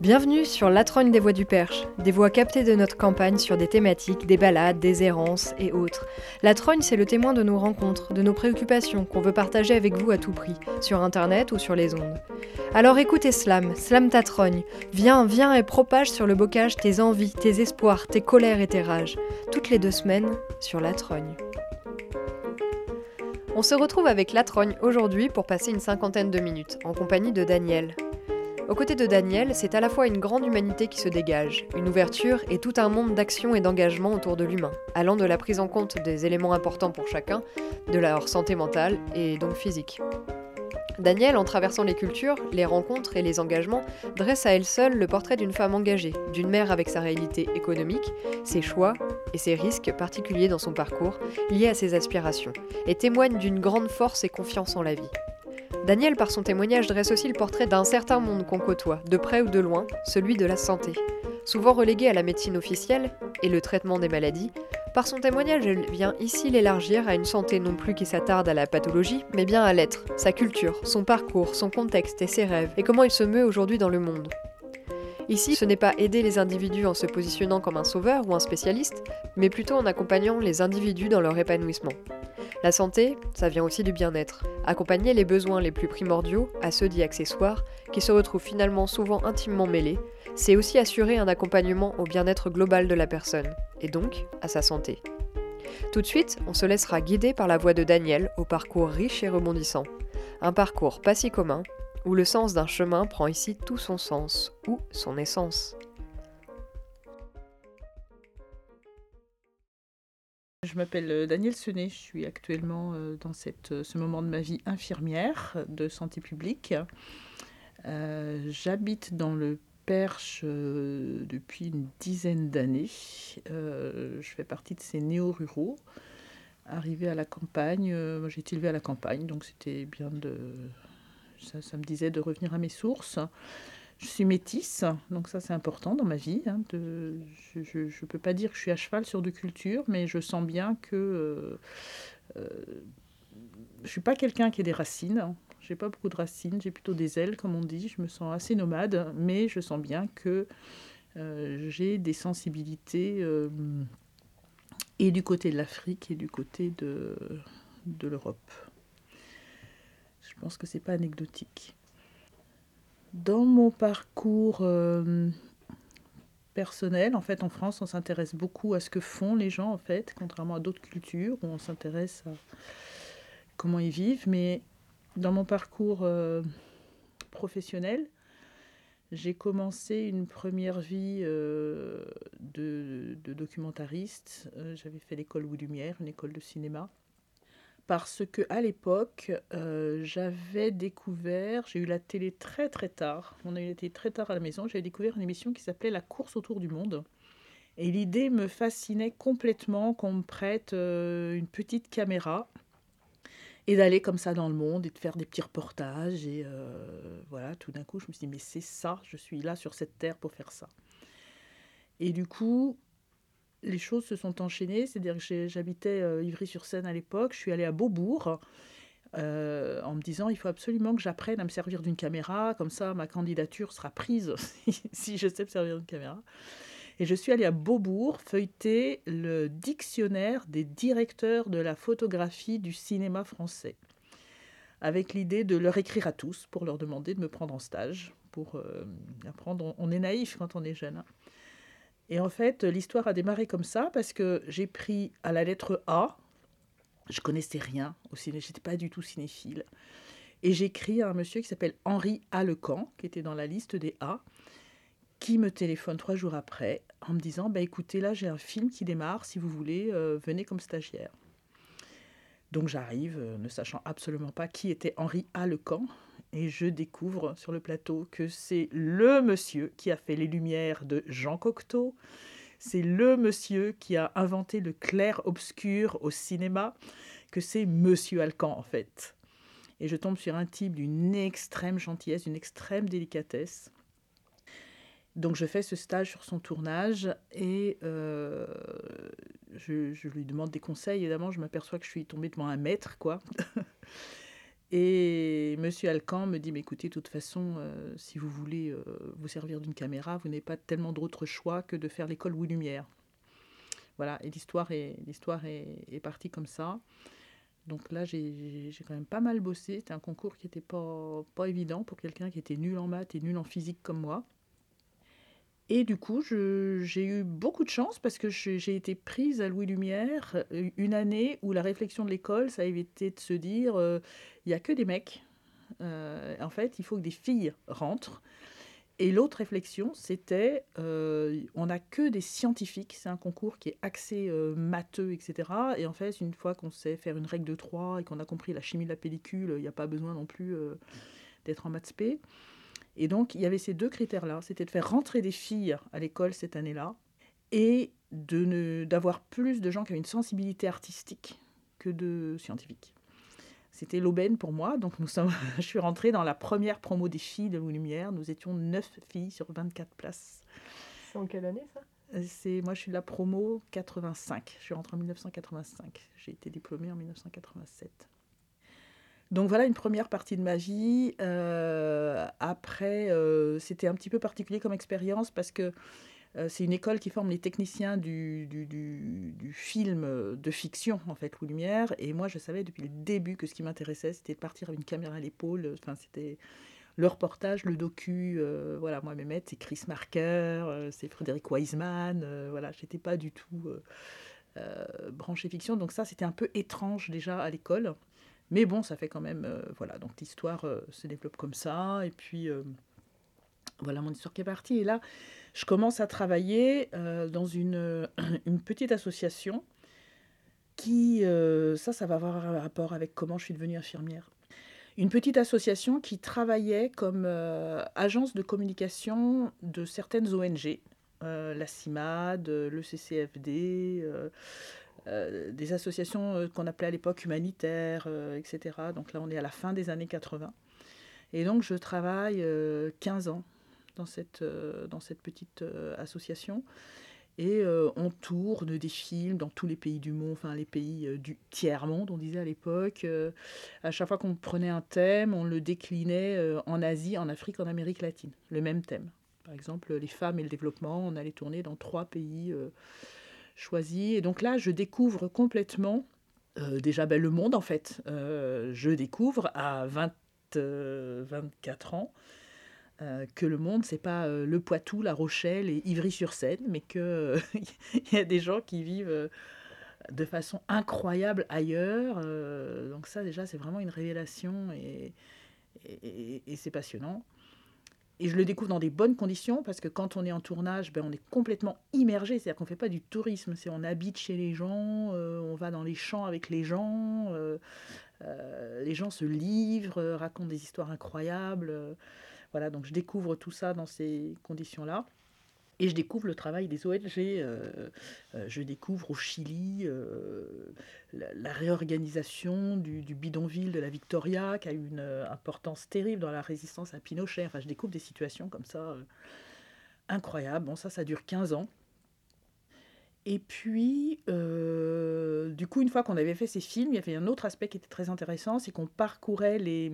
Bienvenue sur La Trogne des Voix du Perche, des voix captées de notre campagne sur des thématiques, des balades, des errances et autres. La Trogne, c'est le témoin de nos rencontres, de nos préoccupations qu'on veut partager avec vous à tout prix, sur internet ou sur les ondes. Alors écoutez Slam, Slam ta trogne. Viens, viens et propage sur le bocage tes envies, tes espoirs, tes colères et tes rages. Toutes les deux semaines sur La Trogne. On se retrouve avec La Trogne aujourd'hui pour passer une cinquantaine de minutes, en compagnie de Daniel. Aux côtés de Daniel, c'est à la fois une grande humanité qui se dégage, une ouverture et tout un monde d'action et d'engagement autour de l'humain, allant de la prise en compte des éléments importants pour chacun, de leur santé mentale et donc physique. Daniel, en traversant les cultures, les rencontres et les engagements, dresse à elle seule le portrait d'une femme engagée, d'une mère avec sa réalité économique, ses choix et ses risques particuliers dans son parcours, liés à ses aspirations, et témoigne d'une grande force et confiance en la vie. Daniel, par son témoignage, dresse aussi le portrait d'un certain monde qu'on côtoie, de près ou de loin, celui de la santé. Souvent relégué à la médecine officielle et le traitement des maladies, par son témoignage, elle vient ici l'élargir à une santé non plus qui s'attarde à la pathologie, mais bien à l'être, sa culture, son parcours, son contexte et ses rêves, et comment il se meut aujourd'hui dans le monde. Ici, ce n'est pas aider les individus en se positionnant comme un sauveur ou un spécialiste, mais plutôt en accompagnant les individus dans leur épanouissement. La santé, ça vient aussi du bien-être. Accompagner les besoins les plus primordiaux à ceux dits accessoires, qui se retrouvent finalement souvent intimement mêlés, c'est aussi assurer un accompagnement au bien-être global de la personne, et donc à sa santé. Tout de suite, on se laissera guider par la voix de Daniel au parcours riche et rebondissant. Un parcours pas si commun, où le sens d'un chemin prend ici tout son sens, ou son essence. Je m'appelle euh, Daniel Senet, je suis actuellement euh, dans euh, ce moment de ma vie infirmière de santé publique. J'habite dans le Perche depuis une dizaine d'années. je fais partie de ces néo-ruraux. Arrivé à la campagne, j'ai été élevée à la campagne, donc c'était bien de. Ça, ça, me disait de revenir à mes sources. Je suis métisse, donc ça c'est important dans ma vie. Hein, je ne peux pas dire que je suis à cheval sur de culture, mais je sens bien que euh, euh, je ne suis pas quelqu'un qui a des racines. N'ai pas beaucoup de racines, j'ai plutôt des ailes, comme on dit. Je me sens assez nomade, mais je sens bien que euh, j'ai des sensibilités et du côté de l'Afrique et du côté de, de l'Europe. Je pense que c'est pas anecdotique. Dans mon parcours euh, personnel, en fait, en France, on s'intéresse beaucoup à ce que font les gens, en fait, contrairement à d'autres cultures où on s'intéresse à comment ils vivent. Mais dans mon parcours euh, professionnel, j'ai commencé une première vie euh, de, documentariste. J'avais fait l'école Louis Lumière, une école de cinéma parce que à l'époque, euh, j'avais découvert, j'ai eu la télé très très tard, on a eu la télé très tard à la maison, j'avais découvert une émission qui s'appelait La course autour du monde. Et l'idée me fascinait complètement qu'on me prête euh, une petite caméra et d'aller comme ça dans le monde et de faire des petits reportages. Et euh, voilà, tout d'un coup, je me suis dit, mais c'est ça, je suis là sur cette terre pour faire ça. Et du coup, les choses se sont enchaînées. C'est-à-dire que j'habitais euh, Ivry-sur-Seine à l'époque. Je suis allée à Beaubourg euh, en me disant il faut absolument que j'apprenne à me servir d'une caméra. Comme ça, ma candidature sera prise si je sais me servir d'une caméra. Et je suis allée à Beaubourg feuilleter le dictionnaire des directeurs de la photographie du cinéma français, avec l'idée de leur écrire à tous pour leur demander de me prendre en stage, pour euh, apprendre. On est naïf quand on est jeune. Hein. Et en fait, l'histoire a démarré comme ça parce que j'ai pris à la lettre A, je connaissais rien au ciné, j'étais pas du tout cinéphile. Et j'écris à un monsieur qui s'appelle Henri Alecan, qui était dans la liste des A, qui me téléphone trois jours après en me disant bah écoutez là j'ai un film qui démarre si vous voulez euh, venez comme stagiaire. Donc j'arrive euh, ne sachant absolument pas qui était Henri Alecan et je découvre sur le plateau que c'est le monsieur qui a fait les lumières de Jean Cocteau. C'est le monsieur qui a inventé le clair-obscur au cinéma, que c'est Monsieur Alcan en fait. Et je tombe sur un type d'une extrême gentillesse, d'une extrême délicatesse. Donc je fais ce stage sur son tournage et euh, je, lui demande des conseils. Évidemment, je m'aperçois que je suis tombée devant un maître, quoi. Et Monsieur Alcan me dit, mais écoutez, de toute façon, euh, si vous voulez euh, vous servir d'une caméra, vous n'avez pas tellement d'autres choix que de faire l'école Louis Lumière. Voilà, et l'histoire est, l'histoire est partie comme ça. Donc là, j'ai quand même pas mal bossé. C'était un concours qui n'était pas, pas évident pour quelqu'un qui était nul en maths et nul en physique comme moi. Et du coup, j'ai eu beaucoup de chance parce que j'ai été prise à Louis Lumière euh, une année où la réflexion de l'école, ça a été de se dire, euh, il n'y a que des mecs. Euh, en fait, il faut que des filles rentrent. Et l'autre réflexion, c'était, on n'a que des scientifiques. C'est un concours qui est axé matheux, etc. Et en fait, une fois qu'on sait faire une règle de 3 et qu'on a compris la chimie de la pellicule, il n'y a pas besoin non plus d'être en maths spé. Et donc, il y avait ces deux critères-là. C'était de faire rentrer des filles à l'école cette année-là et d'avoir plus de gens qui avaient une sensibilité artistique que de scientifiques. C'était l'aubaine pour moi. Donc, nous sommes, je suis rentrée dans la première promo des filles de Louis Lumière. Nous étions 9 filles sur 24 places. C'est en quelle année ça? C'est, Moi, je suis de la promo 85. Je suis rentrée en 1985. J'ai été diplômée en 1987. Donc voilà une première partie de ma vie. Euh, après, euh, c'était un petit peu particulier comme expérience parce que euh, c'est une école qui forme les techniciens du, film de fiction, en fait, ou Lumière. Et moi, je savais depuis le début que ce qui m'intéressait, c'était de partir avec une caméra à l'épaule. C'était le reportage, le docu. voilà, moi, mes maîtres, c'est Chris Marker, c'est Frédéric Wiseman. voilà, j'étais pas du tout branché fiction. Donc ça, c'était un peu étrange déjà à l'école. Mais bon, ça fait quand même. Euh, voilà, donc l'histoire euh, se développe comme ça. Et puis, euh, voilà mon histoire qui est partie. Et là, je commence à travailler dans une, une, petite association qui. ça, ça va avoir un rapport avec comment je suis devenue infirmière. Une petite association qui travaillait comme agence de communication de certaines ONG. la CIMAD, le CCFD, euh, des associations euh, qu'on appelait à l'époque humanitaires, euh, etc. Donc là, on est à la fin des années 80. Et donc, je travaille 15 ans dans cette, dans cette petite association. Et on tourne des films dans tous les pays du monde, enfin les pays du tiers-monde, on disait à l'époque. à chaque fois qu'on prenait un thème, on le déclinait en Asie, en Afrique, en Amérique latine. Le même thème. Par exemple, les femmes et le développement, on allait tourner dans trois pays choisi. Et donc là, je découvre complètement, euh, déjà ben, le monde en fait. Euh, je découvre à 20, 24 euh, ans que le monde, c'est pas le Poitou, la Rochelle et Ivry-sur-Seine, mais qu'il il y a des gens qui vivent de façon incroyable ailleurs. donc ça, déjà, c'est vraiment une révélation et, et c'est passionnant. Et je le découvre dans des bonnes conditions parce que quand on est en tournage, ben, on est complètement immergé. C'est-à-dire qu'on ne fait pas du tourisme, c'est on habite chez les gens, euh, on va dans les champs avec les gens, euh, euh, les gens se livrent, racontent des histoires incroyables. voilà, donc je découvre tout ça dans ces conditions-là. Et je découvre le travail des ONG. Euh, euh, je découvre au Chili euh, la, réorganisation du, bidonville de la Victoria, qui a eu une importance terrible dans la résistance à Pinochet. Enfin, je découvre des situations comme ça incroyables. Bon, ça, ça dure 15 ans. Et puis, du coup, une fois qu'on avait fait ces films, il y avait un autre aspect qui était très intéressant, c'est qu'on parcourait les,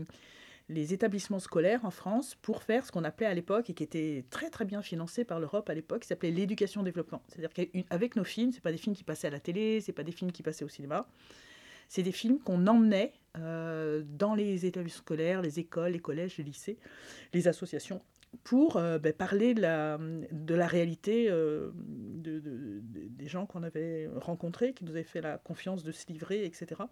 les établissements scolaires en France pour faire ce qu'on appelait à l'époque et qui était très très bien financé par l'Europe à l'époque, qui s'appelait l'éducation développement. C'est-à-dire qu'avec nos films, c'est pas des films qui passaient à la télé, c'est pas des films qui passaient au cinéma, c'est des films qu'on emmenait euh, dans les établissements scolaires, les écoles, les collèges, les lycées, les associations pour euh, ben, parler de la, réalité euh, de, des gens qu'on avait rencontrés, qui nous avaient fait la confiance de se livrer, etc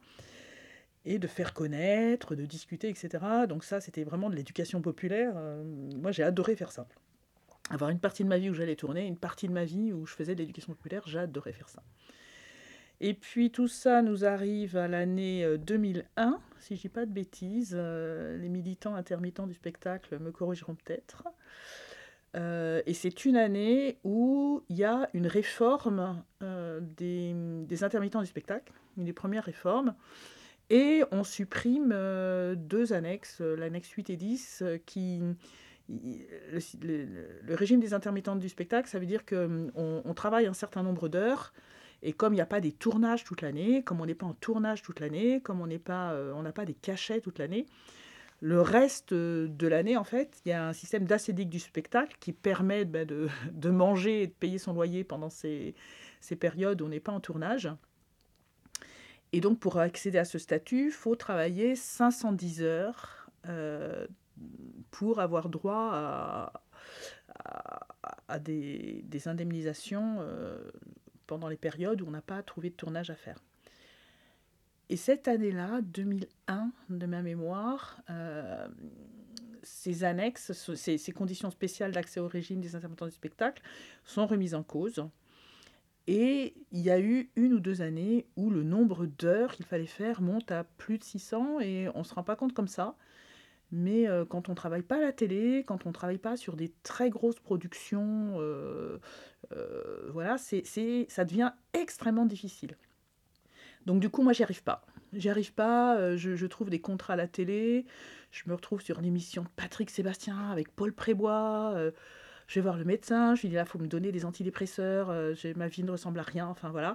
et de faire connaître, de discuter, etc. Donc ça, c'était vraiment de l'éducation populaire. Euh, moi, j'ai adoré faire ça. Avoir une partie de ma vie où j'allais tourner, une partie de ma vie où je faisais de l'éducation populaire, j'adorais faire ça. Et puis tout ça nous arrive à l'année 2001, euh, si je dis pas de bêtises. Euh, les militants intermittents du spectacle me corrigeront peut-être. et c'est une année où il y a une réforme des, des, intermittents du spectacle, une des premières réformes. Et on supprime euh, deux annexes, euh, l'annexe 8 et 10, euh, qui... Le, régime des intermittentes du spectacle, ça veut dire qu'on on travaille un certain nombre d'heures Et comme il n'y a pas des tournages toute l'année, comme on n'est pas en tournage toute l'année, comme on n'est pas, on n'a pas des cachets toute l'année, le reste de l'année, en fait, il y a un système d'acédique du spectacle qui permet bah, de, manger et de payer son loyer pendant ces périodes où on n'est pas en tournage. Et donc, pour accéder à ce statut, il faut travailler 510 heures euh, pour avoir droit à, des, indemnisations euh, pendant les périodes où on n'a pas trouvé de tournage à faire. Et cette année-là, 2001, de ma mémoire, euh, ces annexes, ces, ces conditions spéciales d'accès au régime des intermittents du spectacle sont remises en cause. Et il y a eu une ou deux années où le nombre d'heures qu'il fallait faire monte à plus de 600 et on ne se rend pas compte comme ça. Mais euh, quand on ne travaille pas à la télé, quand on ne travaille pas sur des très grosses productions, euh, euh, voilà, ça devient extrêmement difficile. Donc du coup, moi, j'y arrive pas. J'y arrive pas, je, je, trouve des contrats à la télé, je me retrouve sur l'émission de Patrick Sébastien avec Paul Prébois je vais voir le médecin, je lui dis là, il faut me donner des antidépresseurs, euh, ma vie ne ressemble à rien, enfin voilà.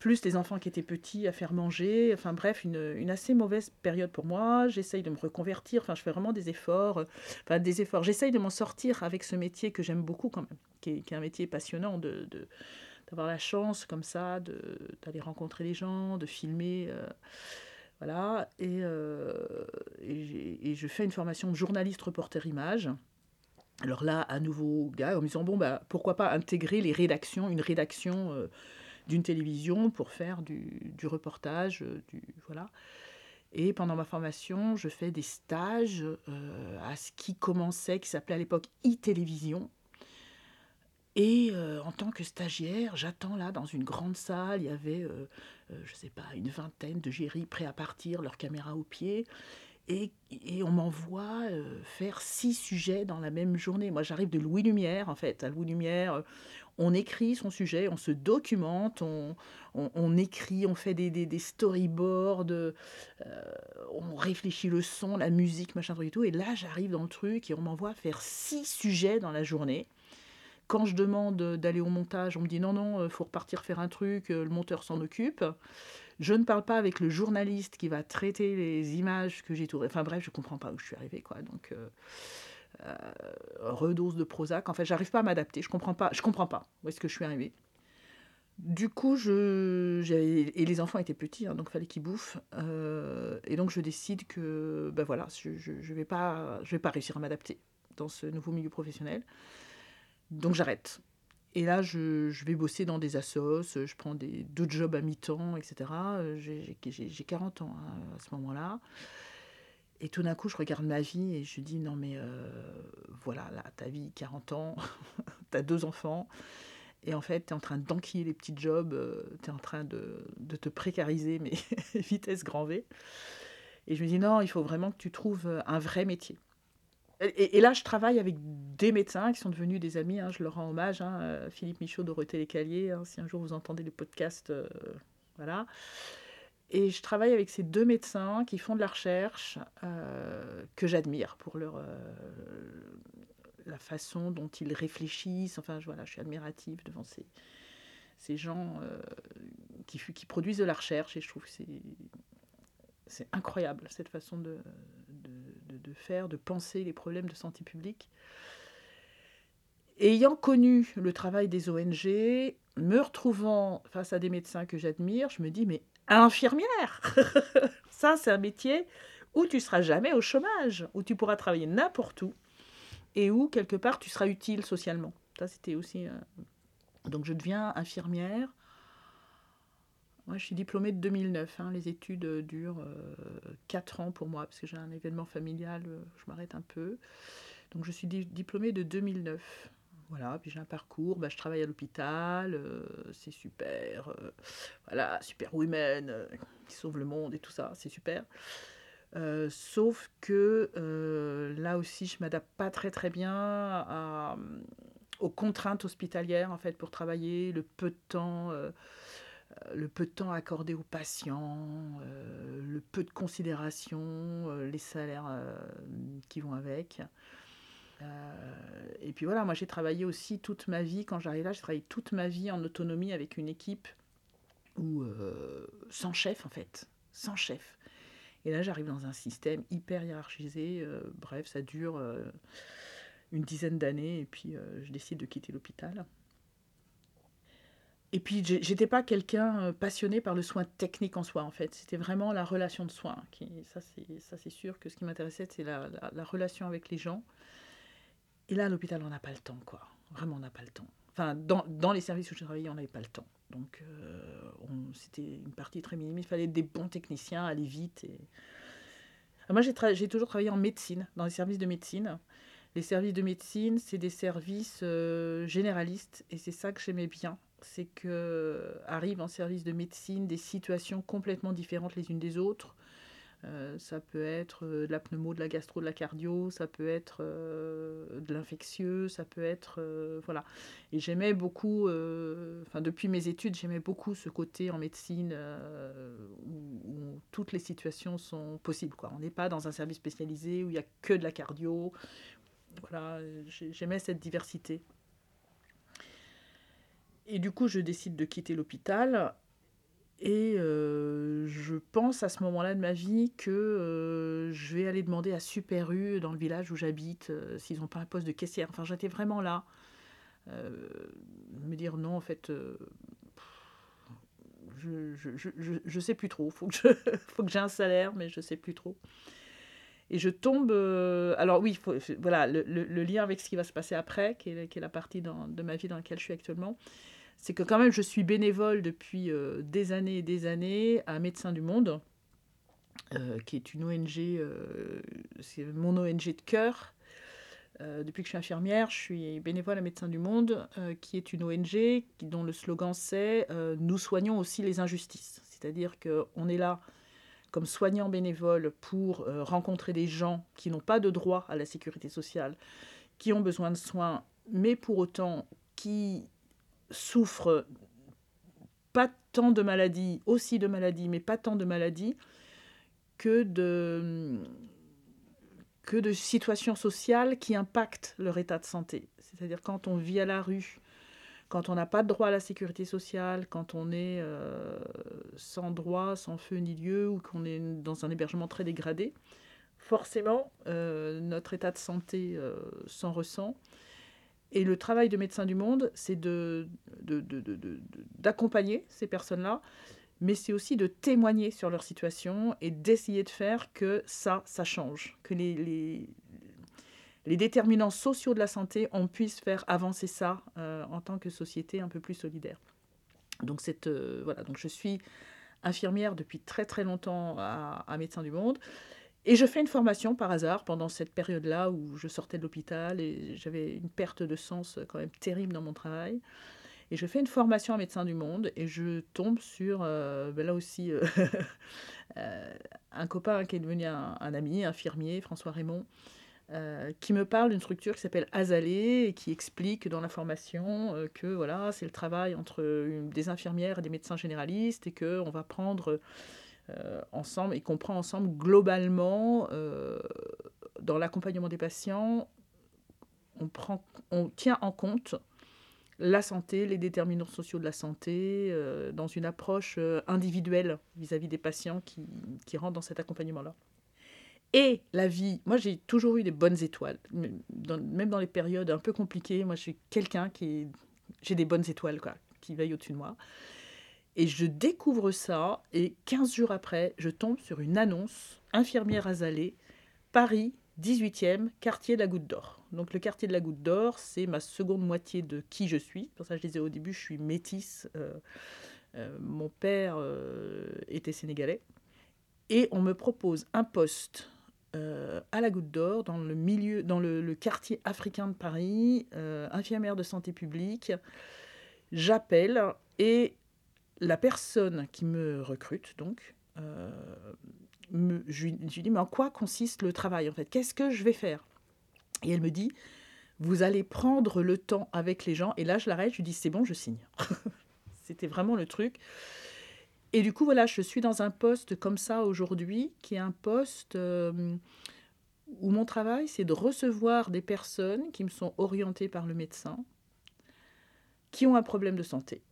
Plus les enfants qui étaient petits à faire manger, enfin bref, une, assez mauvaise période pour moi. J'essaye de me reconvertir, enfin je fais vraiment des efforts, euh, enfin des efforts. J'essaye de m'en sortir avec ce métier que j'aime beaucoup quand même, qui est, un métier passionnant de, d'avoir la chance comme ça d'aller rencontrer les gens, de filmer. Euh, voilà, et, et, et, je fais une formation de journaliste reporter image. Alors là, à nouveau, gars, en me disant, bon, bah, pourquoi pas intégrer les rédactions, une rédaction euh, d'une télévision pour faire du, reportage, euh, du, voilà. Et pendant ma formation, je fais des stages euh, à ce qui commençait, qui s'appelait à l'époque e-télévision. Et en tant que stagiaire, j'attends là dans une grande salle, il y avait, je sais pas, une vingtaine de géris prêts à partir, leur caméra au pied. Et, on m'envoie euh, faire six sujets dans la même journée. Moi, j'arrive de Louis Lumière, en fait. À Louis Lumière, euh, on écrit son sujet, on se documente, on, écrit, on fait des, des, storyboards, euh, on réfléchit le son, la musique, machin, truc et tout. Et là, j'arrive dans le truc et on m'envoie faire six sujets dans la journée. Quand je demande d'aller au montage, on me dit non, non, faut repartir faire un truc, le monteur s'en occupe. Je ne parle pas avec le journaliste qui va traiter les images que j'ai tournées. Enfin bref, je ne comprends pas où je suis arrivée. Quoi. Donc, euh, euh, redose de Prozac. En fait, j'arrive pas à m'adapter. Je comprends pas. Comprends pas où est-ce que je suis arrivée. Du coup, je, et les enfants étaient petits, hein, donc il fallait qu'ils bouffent. Euh, et donc, je décide que ben voilà, je ne vais, pas, vais pas réussir à m'adapter dans ce nouveau milieu professionnel. Donc, j'arrête. Et là, je, vais bosser dans des assos, je prends des, deux jobs à mi-temps, etc. J'ai 40 ans hein, à ce moment-là. Et tout d'un coup, je regarde ma vie et je dis non, mais euh, voilà, là, ta vie, 40 ans, tu as deux enfants. Et en fait, tu es en train d'enquiller les petits jobs, euh, tu es en train de, te précariser, mais vitesse grand V. Et je me dis non, il faut vraiment que tu trouves un vrai métier. Et, là, je travaille avec des médecins qui sont devenus des amis. Hein, je leur rends hommage. Hein, euh, Philippe Michaud, Dorothée Lécalier. Hein, si un jour vous entendez le podcast, euh, voilà. Et je travaille avec ces deux médecins qui font de la recherche euh, que j'admire pour leur la façon dont ils réfléchissent. Enfin, je, voilà, je suis admirative devant ces, ces gens qui, qui produisent de la recherche et je trouve que c'est c'est incroyable cette façon de, de, de, faire, de penser les problèmes de santé publique. Ayant connu le travail des ONG, me retrouvant face à des médecins que j'admire, je me dis mais infirmière Ça, c'est un métier où tu seras jamais au chômage, où tu pourras travailler n'importe où et où quelque part tu seras utile socialement. Ça, c'était aussi. Euh... Donc je deviens infirmière moi, je suis diplômée de 2009. Hein. Les études durent euh, 4 ans pour moi, parce que j'ai un événement familial, euh, je m'arrête un peu. Donc, je suis di diplômée de 2009. Voilà, puis j'ai un parcours, bah, je travaille à l'hôpital, euh, c'est super. euh, voilà, super women, euh, qui sauve le monde et tout ça, c'est super. Sauf que là aussi, je m'adapte pas très très bien aux contraintes hospitalières en fait pour travailler, le peu de temps accordé aux patients, le peu de considération, les salaires qui vont avec. Et puis voilà, moi j'ai travaillé aussi toute ma vie, quand j'arrive là, j'ai travaillé toute ma vie en autonomie avec une équipe ou sans chef en fait, sans chef. Et là, j'arrive dans un système hyper hiérarchisé. bref, ça dure une dizaine d'années et puis je décide de quitter l'hôpital. Et puis, j'étais pas quelqu'un euh, passionné par le soin technique en soi, en fait. C'était vraiment la relation de soin. Qui, ça, c'est sûr que ce qui m'intéressait, c'est la, relation avec les gens. Et là, à l'hôpital, on n'a pas le temps, quoi. Vraiment, on n'a pas le temps. Enfin, dans, dans les services où je travaillais, on n'avait pas le temps. Donc, euh, c'était une partie très minime. Il fallait des bons techniciens, aller vite. Et... moi, j'ai toujours travaillé en médecine, dans les services de médecine. Les services de médecine, c'est des services euh, généralistes. Et c'est ça que j'aimais bien c'est que arrivent en service de médecine des situations complètement différentes les unes des autres. Euh, ça peut être euh, de la pneumo, de la gastro, de la cardio, ça peut être euh, de l'infectieux, ça peut être voilà. Et j'aimais beaucoup, enfin depuis mes études, j'aimais beaucoup ce côté en médecine où, toutes les situations sont possibles. On n'est pas dans un service spécialisé où il y a que de la cardio. Voilà, j'aimais cette diversité. Et du coup, je décide de quitter l'hôpital. Et euh, je pense à ce moment-là de ma vie que euh, je vais aller demander à Super U, dans le village où j'habite, euh, s'ils n'ont pas un poste de caissière. Enfin, j'étais vraiment là. me dire non, en fait, je, je, je, sais plus trop. Faut que faut que j'ai un salaire, mais je sais plus trop. Et je tombe. alors, oui, voilà, le, le, lien avec ce qui va se passer après, qui est, la partie de ma vie dans laquelle je suis actuellement c'est que quand même je suis bénévole depuis euh, des années et des années à Médecins du Monde, euh, qui est une ONG, euh, c'est mon ONG de cœur. depuis que je suis infirmière, je suis bénévole à Médecins du Monde, qui est une ONG dont le slogan c'est Nous soignons aussi les injustices. C'est-à-dire qu'on est là comme soignants bénévoles pour rencontrer des gens qui n'ont pas de droit à la sécurité sociale, qui ont besoin de soins, mais pour autant qui souffrent pas tant de maladies, aussi de maladies, mais pas tant de maladies, que de, situations sociales qui impactent leur état de santé. C'est-à-dire quand on vit à la rue, quand on n'a pas de droit à la sécurité sociale, quand on est euh, sans droit, sans feu ni lieu, ou qu'on est dans un hébergement très dégradé, forcément, euh, notre état de santé euh, s'en ressent. Et le travail de Médecins du Monde, c'est d'accompagner de, ces personnes-là, mais c'est aussi de témoigner sur leur situation et d'essayer de faire que ça, ça change, que les, les, déterminants sociaux de la santé, on puisse faire avancer ça euh, en tant que société un peu plus solidaire. Donc, euh, voilà, donc je suis infirmière depuis très très longtemps à, à Médecins du Monde. Et je fais une formation par hasard pendant cette période-là où je sortais de l'hôpital et j'avais une perte de sens quand même terrible dans mon travail. Et je fais une formation à médecin du monde et je tombe sur, euh, ben là aussi, euh, euh, un copain qui est devenu un, ami, infirmier, François Raymond, qui me parle d'une structure qui s'appelle Azalée et qui explique dans la formation que voilà, c'est le travail entre des infirmières et des médecins généralistes et qu'on va prendre ensemble et qu'on prend ensemble globalement euh, dans l'accompagnement des patients, on, prend, on tient en compte la santé, les déterminants sociaux de la santé, euh, dans une approche individuelle vis-à-vis des patients qui, qui rentrent dans cet accompagnement-là. Et la vie, moi j'ai toujours eu des bonnes étoiles, même dans les périodes un peu compliquées, moi je suis quelqu'un qui... J'ai des bonnes étoiles, quoi, qui veillent au-dessus de moi. Et je découvre ça, et 15 jours après, je tombe sur une annonce, infirmière azalée, Paris, 18e, quartier de la Goutte d'Or. Donc le quartier de la Goutte d'Or, c'est ma seconde moitié de qui je suis. Pour ça, je disais au début, je suis métisse. Euh, euh, mon père euh, était sénégalais. Et on me propose un poste à la Goutte d'Or, dans le milieu, dans le, le quartier africain de Paris, infirmière de santé publique. J'appelle et la personne qui me recrute, donc, euh, me, je, lui, dis, mais en quoi consiste le travail en fait? Qu'est-ce que je vais faire? Et elle me dit, vous allez prendre le temps avec les gens. Et là, je l'arrête, je lui dis, c'est bon, je signe. C'était vraiment le truc. Et du coup, voilà, je suis dans un poste comme ça aujourd'hui, qui est un poste euh, où mon travail, c'est de recevoir des personnes qui me sont orientées par le médecin, qui ont un problème de santé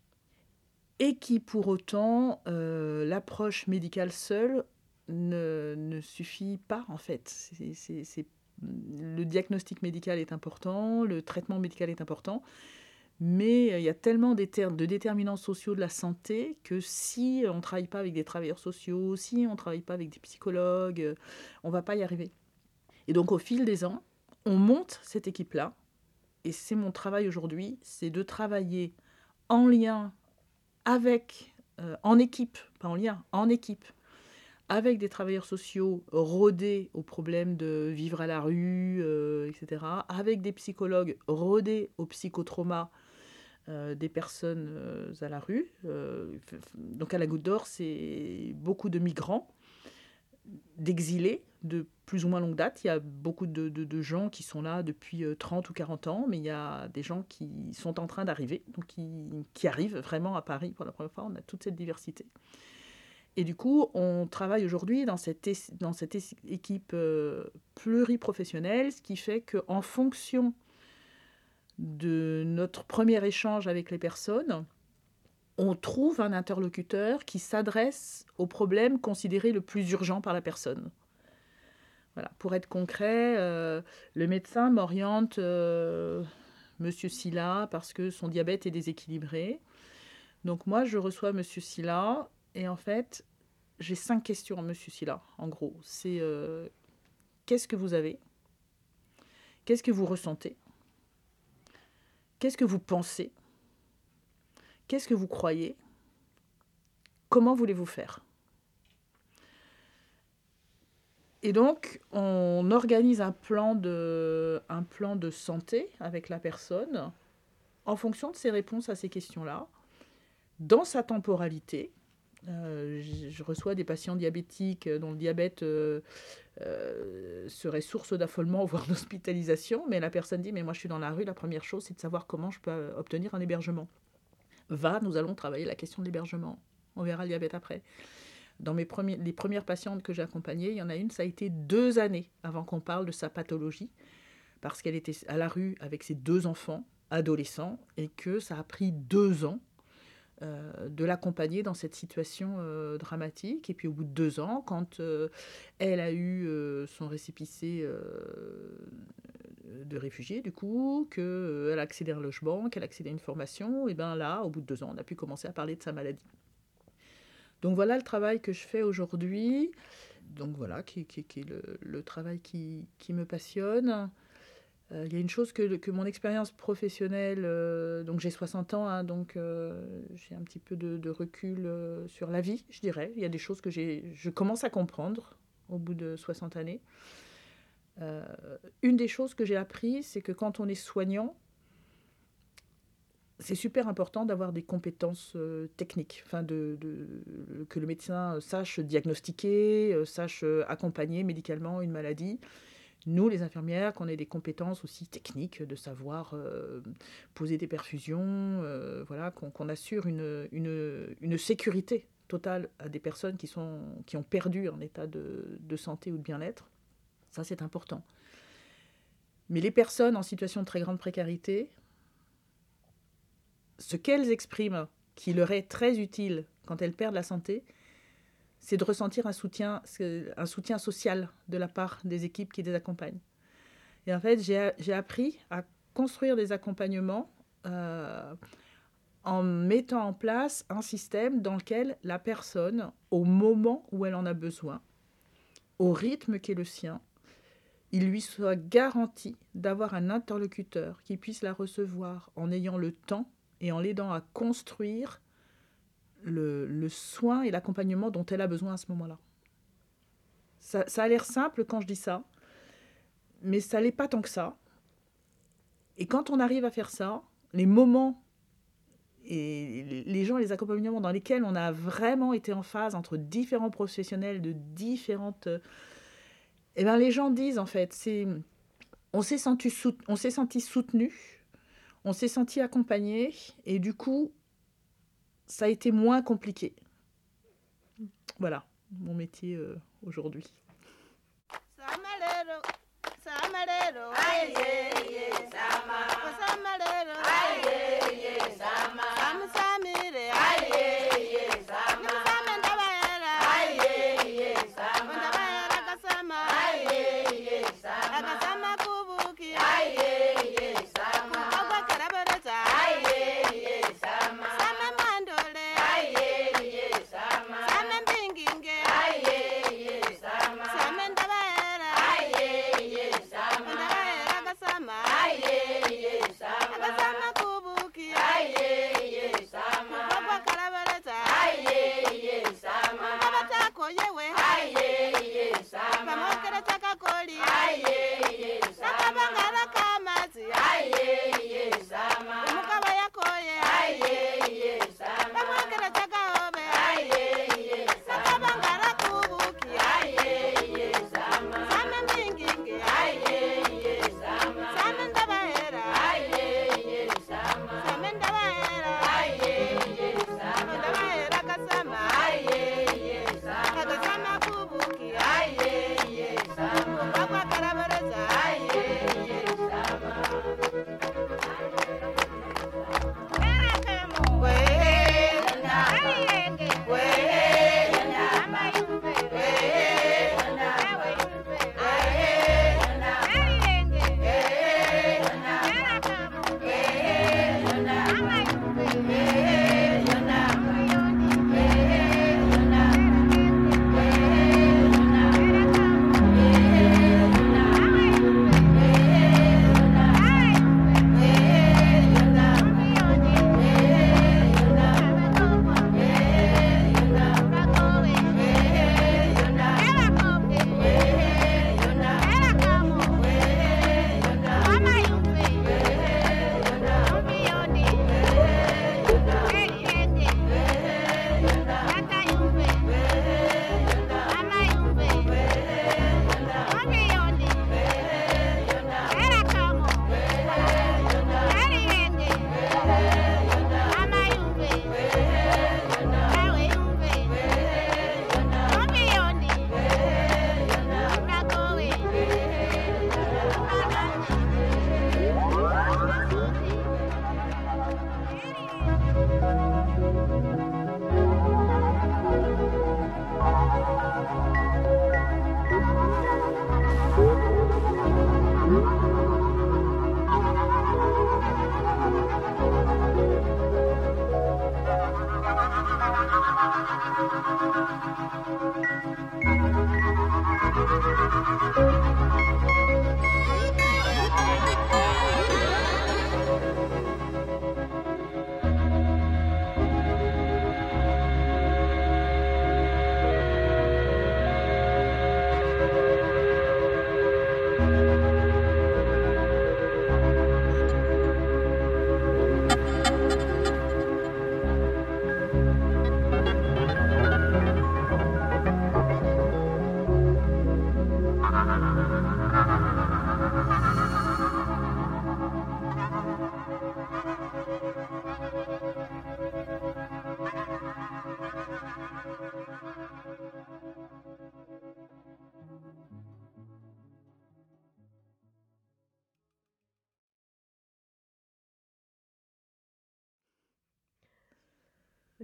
et qui pour autant, euh, l'approche médicale seule ne, ne, suffit pas en fait. Le diagnostic médical est important, le traitement médical est important, mais il y a tellement de déterminants sociaux de la santé que si on ne travaille pas avec des travailleurs sociaux, si on ne travaille pas avec des psychologues, on ne va pas y arriver. Et donc au fil des ans, on monte cette équipe-là, et c'est mon travail aujourd'hui, c'est de travailler en lien avec, euh, en équipe, pas en lien, en équipe, avec des travailleurs sociaux rodés aux problèmes de vivre à la rue, euh, etc., avec des psychologues rodés au psychotrauma euh, des personnes à la rue. donc à la Goutte d'Or, c'est beaucoup de migrants, d'exilés de plus ou moins longue date. Il y a beaucoup de, gens qui sont là depuis 30 ou 40 ans, mais il y a des gens qui sont en train d'arriver, donc qui, arrivent vraiment à Paris pour la première fois. On a toute cette diversité. Et du coup, on travaille aujourd'hui dans cette, dans cette équipe euh, pluriprofessionnelle, ce qui fait qu'en fonction de notre premier échange avec les personnes, on trouve un interlocuteur qui s'adresse au problème considéré le plus urgent par la personne. Pour être concret, euh, le médecin m'oriente euh, Monsieur Silla parce que son diabète est déséquilibré. Donc moi, je reçois Monsieur Silla et en fait, j'ai cinq questions à Monsieur Silla. En gros, c'est euh, qu'est-ce que vous avez? Qu'est-ce que vous ressentez? Qu'est-ce que vous pensez? Qu'est-ce que vous croyez? Comment voulez-vous faire? Et donc, on organise un plan, de, un plan de santé avec la personne en fonction de ses réponses à ces questions-là, dans sa temporalité. Euh, je reçois des patients diabétiques dont le diabète euh, euh, serait source d'affolement, voire d'hospitalisation, mais la personne dit, mais moi je suis dans la rue, la première chose c'est de savoir comment je peux obtenir un hébergement. Va, nous allons travailler la question de l'hébergement. On verra le diabète après. Dans mes premiers, les premières patientes que j'ai accompagnées, il y en a une, ça a été deux années avant qu'on parle de sa pathologie, parce qu'elle était à la rue avec ses deux enfants, adolescents, et que ça a pris deux ans euh, de l'accompagner dans cette situation euh, dramatique. Et puis au bout de deux ans, quand euh, elle a eu son récépissé de réfugié, du coup, qu'elle a accédé à un logement, qu'elle a accédé à une formation, et bien là, au bout de deux ans, on a pu commencer à parler de sa maladie. Donc voilà le travail que je fais aujourd'hui. Donc voilà, qui, est le, travail qui, me passionne. Euh, il y a une chose que, mon expérience professionnelle, euh, donc j'ai 60 ans, hein, donc euh, j'ai un petit peu de, de recul sur la vie, je dirais. Il y a des choses que je commence à comprendre au bout de 60 années. une des choses que j'ai appris, c'est que quand on est soignant, c'est super important d'avoir des compétences euh, techniques, enfin de, que le médecin sache diagnostiquer, euh, sache euh, accompagner médicalement une maladie. Nous, les infirmières, qu'on ait des compétences aussi techniques, de savoir poser des perfusions, voilà, qu'on assure une, une, une, sécurité totale à des personnes qui, sont, qui ont perdu en état de, de santé ou de bien-être. Ça, c'est important. Mais les personnes en situation de très grande précarité, ce qu'elles expriment, qui leur est très utile quand elles perdent la santé, c'est de ressentir un soutien, un soutien social de la part des équipes qui les accompagnent. Et en fait, j'ai appris à construire des accompagnements euh, en mettant en place un système dans lequel la personne, au moment où elle en a besoin, au rythme qui est le sien, il lui soit garanti d'avoir un interlocuteur qui puisse la recevoir en ayant le temps et en l'aidant à construire le, le soin et l'accompagnement dont elle a besoin à ce moment-là. Ça, ça, a l'air simple quand je dis ça, mais ça l'est pas tant que ça. Et quand on arrive à faire ça, les moments et les gens, les accompagnements dans lesquels on a vraiment été en phase entre différents professionnels de différentes... Eh bien, les gens disent, en fait, c'est... On s'est senti, soutenu, on s'est senti accompagné et du coup, ça a été moins compliqué. Voilà mon métier euh, aujourd'hui.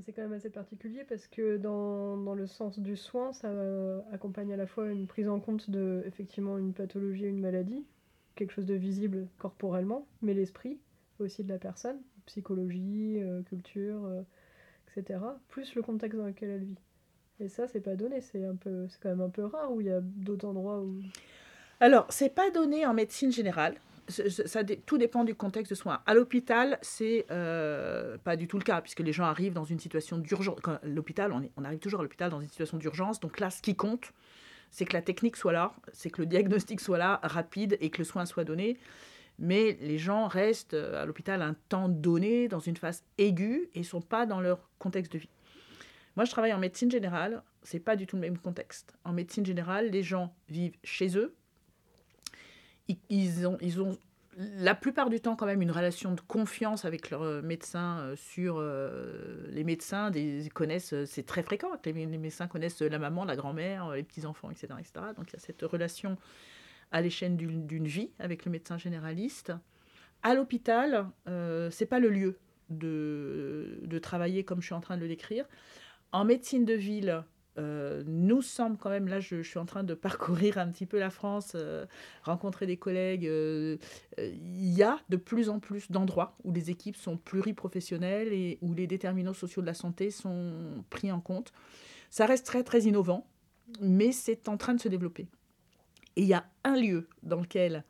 C'est quand même assez particulier parce que dans, dans, le sens du soin, ça accompagne à la fois une prise en compte de effectivement une pathologie, une maladie, quelque chose de visible corporellement, mais l'esprit aussi de la personne, psychologie, euh, culture, euh, etc. Plus le contexte dans lequel elle vit. Et ça, c'est pas donné, c'est un peu, c'est quand même un peu rare où il y a d'autres endroits où. Alors, c'est pas donné en médecine générale. Tout dépend du contexte de soins. À l'hôpital, c'est euh, pas du tout le cas, puisque les gens arrivent dans une situation d'urgence. L'hôpital, on, on, arrive toujours à l'hôpital dans une situation d'urgence. Donc là, ce qui compte, c'est que la technique soit là, c'est que le diagnostic soit là, rapide, et que le soin soit donné. Mais les gens restent à l'hôpital un temps donné, dans une phase aiguë, et ne sont pas dans leur contexte de vie. Moi, je travaille en médecine générale, c'est pas du tout le même contexte. En médecine générale, les gens vivent chez eux. Ils, ont, ils ont la plupart du temps quand même une relation de confiance avec leur euh, médecin euh, sur euh, les médecins. Des, connaissent c'est très fréquent les, les, médecins connaissent la maman la grand-mère les petits enfants etc etc donc il y a cette relation à l'échelle d'une vie avec le médecin généraliste. À l'hôpital euh, c'est pas le lieu de, de travailler comme je suis en train de le décrire. En médecine de ville, euh, nous sommes quand même, là je, suis en train de parcourir un petit peu la France, euh, rencontrer des collègues, euh, il y a de plus en plus d'endroits où les équipes sont pluriprofessionnelles et où les déterminants sociaux de la santé sont pris en compte. Ça reste très très innovant, mais c'est en train de se développer. Et il y a un lieu dans lequel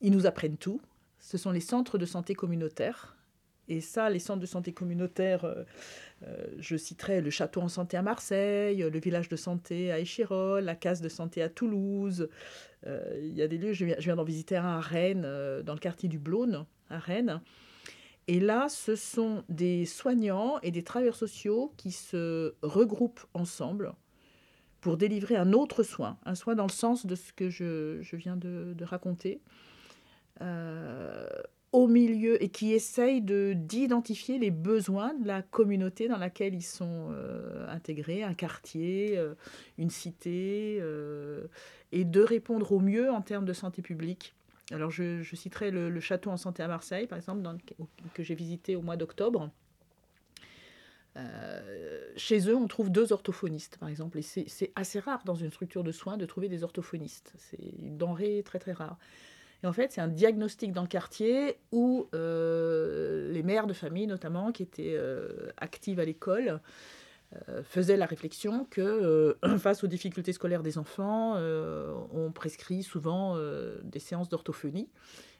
ils nous apprennent tout, ce sont les centres de santé communautaires et ça, les centres de santé communautaires, euh, euh, je citerai le château en santé à Marseille, le village de santé à Échirol, la case de santé à Toulouse. Euh, il y a des lieux, je viens, d'en visiter un à Rennes, dans le quartier du Blône, à Rennes. Et là, ce sont des soignants et des travailleurs sociaux qui se regroupent ensemble pour délivrer un autre soin, un soin dans le sens de ce que je, viens de raconter au milieu et qui essayent de, d'identifier les besoins de la communauté dans laquelle ils sont euh, intégrés, un quartier, euh, une cité, euh, et de répondre au mieux en termes de santé publique. Alors je, je citerai le, château en santé à Marseille, par exemple, que j'ai visité au mois d'octobre. chez eux, on trouve deux orthophonistes, par exemple, et c'est assez rare dans une structure de soins de trouver des orthophonistes. C'est une denrée très très rare. Et en fait, c'est un diagnostic dans le quartier où euh, les mères de famille, notamment, qui étaient euh, actives à l'école, euh, faisaient la réflexion que face aux difficultés scolaires des enfants, on prescrit souvent des séances d'orthophonie.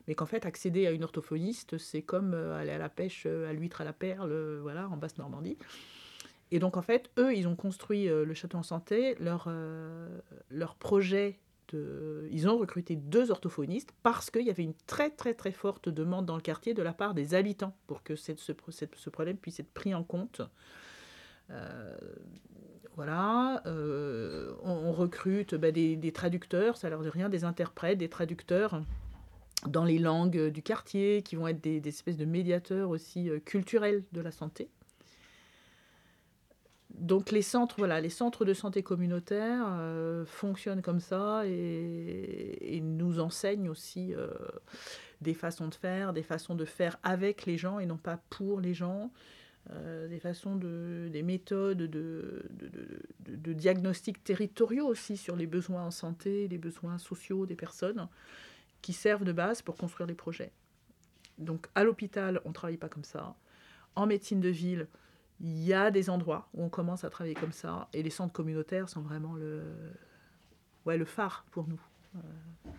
Mais qu'en fait, accéder à une orthophoniste, c'est comme aller à la pêche à l'huître à la perle, voilà, en basse Normandie. Et donc, en fait, eux, ils ont construit le château en santé. Leur, leur projet ils ont recruté deux orthophonistes parce qu'il y avait une très très très forte demande dans le quartier de la part des habitants pour que ce, problème puisse être pris en compte. Euh, voilà, euh, on, recrute bah, des, des, traducteurs, ça leur dit rien, des interprètes, des traducteurs dans les langues du quartier, qui vont être des, des espèces de médiateurs aussi euh, culturels de la santé donc les centres, voilà, les centres de santé communautaire euh, fonctionnent comme ça et, nous enseignent aussi euh, des façons de faire, des façons de faire avec les gens et non pas pour les gens, euh, des façons de, des méthodes de, de, de, diagnostic territoriaux aussi sur les besoins en santé, les besoins sociaux des personnes qui servent de base pour construire les projets. Donc à l'hôpital, on ne travaille pas comme ça. En médecine de ville, il y a des endroits où on commence à travailler comme ça, et les centres communautaires sont vraiment le, ouais, le phare pour nous. Euh.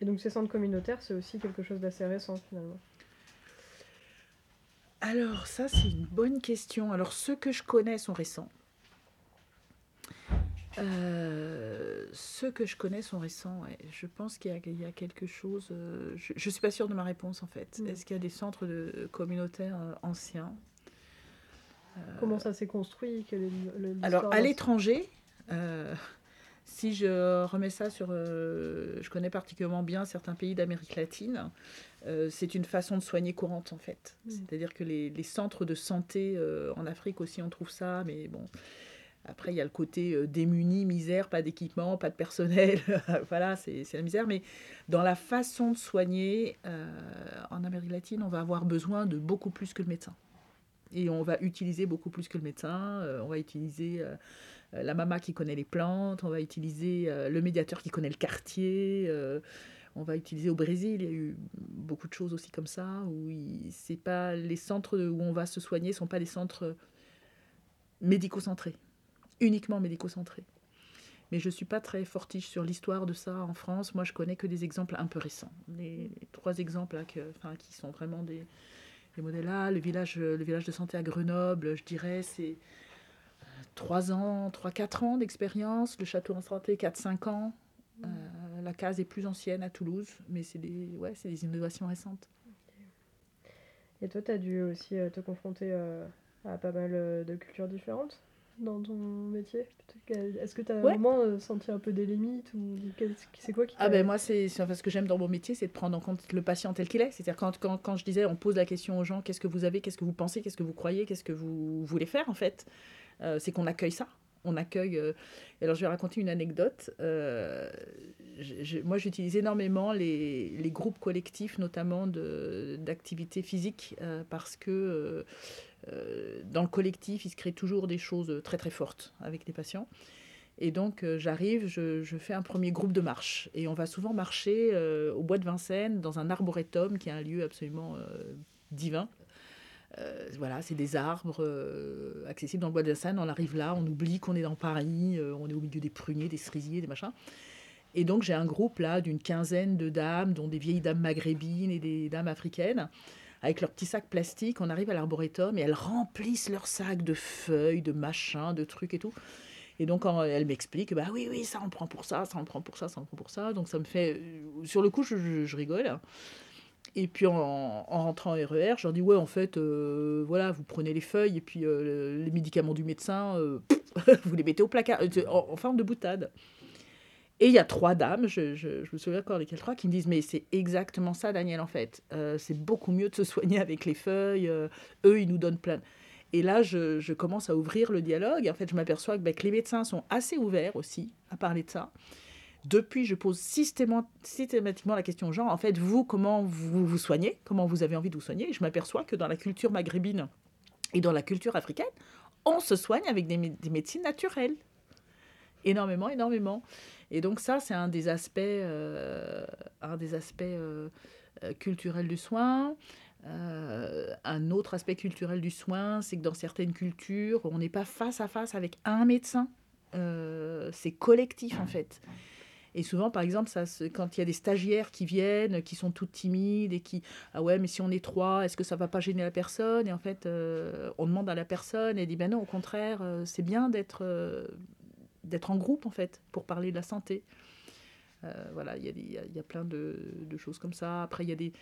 Et donc ces centres communautaires, c'est aussi quelque chose d'assez récent finalement Alors ça, c'est une bonne question. Alors ceux que je connais sont récents. Euh, ceux que je connais sont récents. Je pense qu'il y, y, a quelque chose. Euh, je ne suis pas sûre de ma réponse en fait. Mm. Est-ce qu'il y a des centres de, communautaires anciens? Comment ça s'est construit Alors, à l'étranger, euh, si je remets ça sur... Euh, je connais particulièrement bien certains pays d'Amérique latine. c'est une façon de soigner courante, en fait. Mm. C'est-à-dire que les, les, centres de santé en Afrique aussi, on trouve ça, mais bon... Après, il y a le côté démuni, misère, pas d'équipement, pas de personnel. voilà, c'est la misère. Mais dans la façon de soigner, en Amérique latine, on va avoir besoin de beaucoup plus que le médecin. Et on va utiliser beaucoup plus que le médecin. Euh, on va utiliser euh, la maman qui connaît les plantes. On va utiliser le médiateur qui connaît le quartier. on va utiliser au Brésil, il y a eu beaucoup de choses aussi comme ça, où c'est pas les centres où on va se soigner sont pas des centres médico-centrés, uniquement médico-centrés. Mais je ne suis pas très fortiche sur l'histoire de ça en France. Moi, je connais que des exemples un peu récents. Les, trois exemples qui sont vraiment des, les modèles là. Le village, le village de santé à Grenoble, je dirais, c'est 3 euh, ans, 3-4 ans d'expérience. Le château en santé, 4-5 ans. Euh, la case est plus ancienne à Toulouse, mais c'est des, ouais, des innovations récentes. Et toi, tu as dû aussi euh, te confronter à pas mal de cultures différentes? Dans ton métier Est-ce que tu as vraiment euh, senti un peu des limites ou c'est quoi qui Ah ben moi c'est enfin, ce que j'aime dans mon métier c'est de prendre en compte le patient tel qu'il est. C'est-à-dire quand, quand, quand, je disais on pose la question aux gens qu'est-ce que vous avez, qu'est-ce que vous pensez, qu'est-ce que vous croyez, qu'est-ce que vous voulez faire en fait, euh, c'est qu'on accueille ça. On accueille. Euh, alors je vais raconter une anecdote. moi j'utilise énormément les, les, groupes collectifs notamment d'activités physiques parce que euh, dans le collectif, il se crée toujours des choses très très fortes avec les patients. Et donc euh, j'arrive, je, fais un premier groupe de marche. Et on va souvent marcher euh, au bois de Vincennes, dans un arboretum, qui est un lieu absolument divin. voilà, c'est des arbres accessibles dans le bois de Vincennes. On arrive là, on oublie qu'on est dans Paris, on est au milieu des pruniers, des cerisiers, des machins. Et donc j'ai un groupe là d'une quinzaine de dames, dont des vieilles dames maghrébines et des dames africaines avec leurs petits sacs plastiques, on arrive à l'arboretum et elles remplissent leurs sacs de feuilles, de machins, de trucs et tout. Et donc, elle m'explique, bah oui, oui, ça on prend pour ça, ça on prend pour ça, ça on prend pour ça. Donc, ça me fait. Euh, sur le coup, je, rigole. Et puis, en, rentrant en RER, je leur dis, ouais, en fait, euh, voilà, vous prenez les feuilles et puis euh, les médicaments du médecin, vous les mettez au placard, en forme de boutade. Et il y a trois dames, je, me souviens encore lesquelles trois, qui me disent Mais c'est exactement ça, Daniel, en fait. Euh, c'est beaucoup mieux de se soigner avec les feuilles. Euh, eux, ils nous donnent plein. Et là, je, commence à ouvrir le dialogue. En fait, je m'aperçois que, ben, que, les médecins sont assez ouverts aussi à parler de ça. Depuis, je pose systématiquement la question aux gens En fait, vous, comment vous vous soignez? Comment vous avez envie de vous soigner? Et je m'aperçois que dans la culture maghrébine et dans la culture africaine, on se soigne avec des médecines naturelles. Énormément, énormément. Et donc ça, c'est un des aspects, euh, un des aspects euh, euh, culturels du soin. un autre aspect culturel du soin, c'est que dans certaines cultures, on n'est pas face à face avec un médecin. c'est collectif en fait. Et souvent, par exemple, ça, quand il y a des stagiaires qui viennent, qui sont toutes timides et qui ah ouais, mais si on est trois, est-ce que ça va pas gêner la personne? Et en fait, on demande à la personne et dit ben non, au contraire, c'est bien d'être d'être en groupe en fait pour parler de la santé. Euh, voilà, il y, y, a plein de, de, choses comme ça. Après, il y a des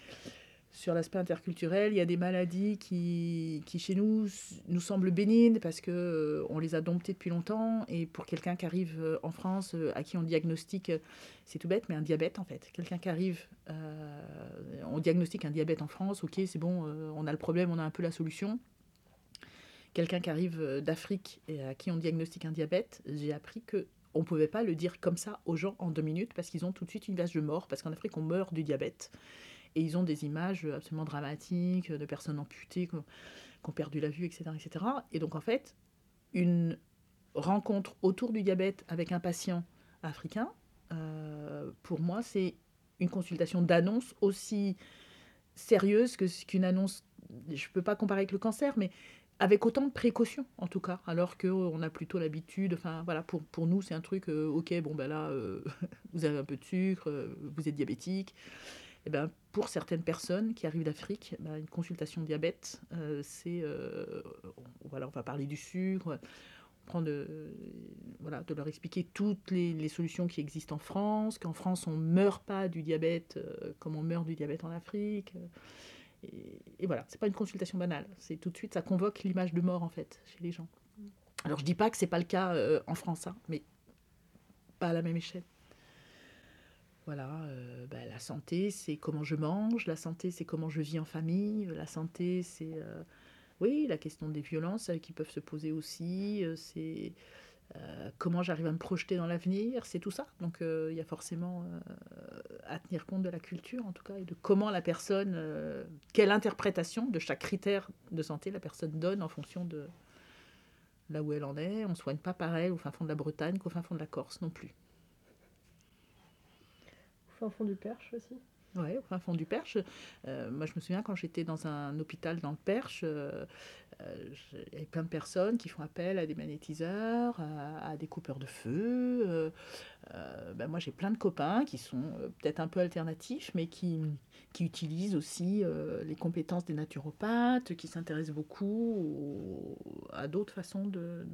sur l'aspect interculturel, il y a des maladies qui, qui chez nous nous semblent bénignes parce que euh, on les a domptées depuis longtemps et pour quelqu'un qui arrive euh, en France à qui on diagnostique c'est tout bête mais un diabète en fait quelqu'un qui arrive on diagnostique un diabète en France ok c'est bon on a le problème on a un peu la solution quelqu'un qui arrive euh, d'Afrique et à qui on diagnostique un diabète, j'ai appris que on ne pouvait pas le dire comme ça aux gens en deux minutes parce qu'ils ont tout de suite une vache de mort, parce qu'en Afrique, on meurt du diabète. Et ils ont des images absolument dramatiques de personnes amputées qui ont, perdu la vue, etc., etc. Et donc, en fait, une rencontre autour du diabète avec un patient africain, euh, pour moi, c'est une consultation d'annonce aussi sérieuse que qu'une annonce. Je ne peux pas comparer avec le cancer, mais avec autant de précautions en tout cas, alors qu'on a plutôt l'habitude, enfin voilà, pour, pour nous c'est un truc, euh, ok, bon ben là, euh, vous avez un peu de sucre, euh, vous êtes diabétique. Et eh ben, pour certaines personnes qui arrivent d'Afrique, ben, une consultation diabète, c'est, voilà, on va parler du sucre, prendre de, voilà, de leur expliquer toutes les, les, solutions qui existent en France, qu'en France on ne meurt pas du diabète comme on meurt du diabète en Afrique. Et, voilà, c'est pas une consultation banale. C'est tout de suite, ça convoque l'image de mort en fait chez les gens. Alors je dis pas que c'est pas le cas euh, en France, hein, mais pas à la même échelle. Voilà, euh, bah, la santé, c'est comment je mange, la santé, c'est comment je vis en famille, la santé, c'est euh, oui, la question des violences qui peuvent se poser aussi, c'est comment j'arrive à me projeter dans l'avenir, c'est tout ça. Donc il y a forcément à tenir compte de la culture, en tout cas, et de comment la personne, quelle interprétation de chaque critère de santé la personne donne en fonction de là où elle en est. On ne soigne pas pareil au fin fond de la Bretagne qu'au fin fond de la Corse non plus. Au fin fond du Perche aussi oui, au fond du Perche. Euh, moi, je me souviens quand j'étais dans un hôpital dans le Perche, euh, euh, il y avait plein de personnes qui font appel à des magnétiseurs, à, des coupeurs de feu. ben moi, j'ai plein de copains qui sont peut-être un peu alternatifs, mais qui, utilisent aussi les compétences des naturopathes, qui s'intéressent beaucoup à d'autres façons de,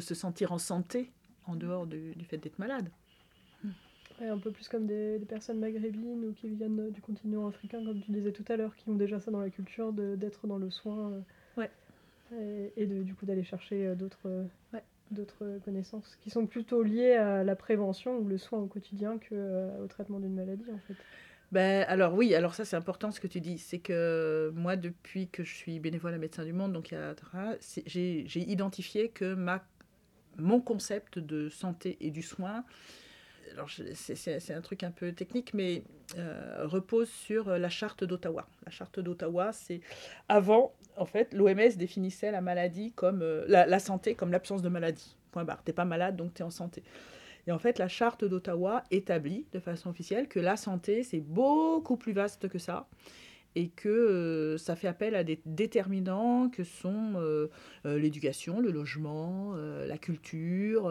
se sentir en santé en dehors du fait d'être malade un peu plus comme des, personnes maghrébines ou qui viennent du continent africain, comme tu disais tout à l'heure, qui ont déjà ça dans la culture d'être dans le soin. Euh, ouais. Et, de, du coup d'aller chercher euh, d'autres euh, d'autres connaissances qui sont plutôt liées à la prévention ou le soin au quotidien qu'au traitement d'une maladie en fait. Ben, alors oui, alors ça c'est important ce que tu dis, c'est que moi depuis que je suis bénévole à Médecins du Monde, donc j'ai identifié que ma, mon concept de santé et du soin, alors c'est un truc un peu technique, mais euh, repose sur la charte d'Ottawa. La charte d'Ottawa, c'est avant, en fait, l'OMS définissait la maladie comme euh, la, santé comme l'absence de maladie. Point barre. T'es pas malade, donc tu es en santé. Et en fait, la charte d'Ottawa établit de façon officielle que la santé, c'est beaucoup plus vaste que ça et que euh, ça fait appel à des déterminants que sont euh, euh, l'éducation, le logement, la culture,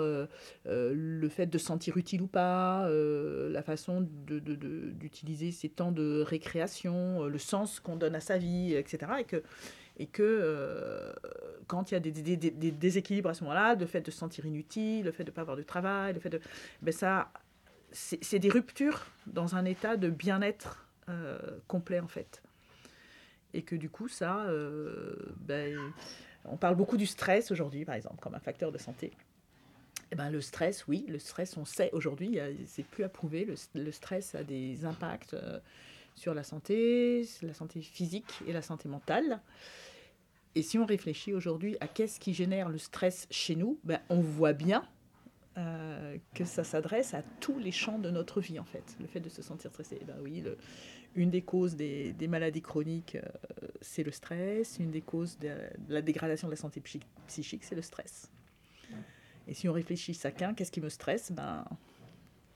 le fait de se sentir utile ou pas, la façon d'utiliser de, ses temps de récréation, le sens qu'on donne à sa vie, etc. Et que, et que quand il y a des, des, des, déséquilibres à ce moment-là, le fait de se sentir inutile, le fait de ne pas avoir de travail, le fait de... Ben ça, c'est des ruptures dans un état de bien-être complet en fait et que du coup, ça, euh, ben, on parle beaucoup du stress aujourd'hui, par exemple, comme un facteur de santé. Eh ben, le stress, oui, le stress, on sait aujourd'hui, c'est plus à prouver, le, stress a des impacts euh, sur la santé, la santé physique et la santé mentale. Et si on réfléchit aujourd'hui à qu'est-ce qui génère le stress chez nous, ben, on voit bien euh, que ça s'adresse à tous les champs de notre vie, en fait. Le fait de se sentir stressé, ben oui, le, une des causes des, maladies chroniques, euh, c'est le stress. Une des causes de, la dégradation de la santé psychique, c'est le stress. Et si on réfléchit chacun, qu'est-ce qui me stresse? Ben,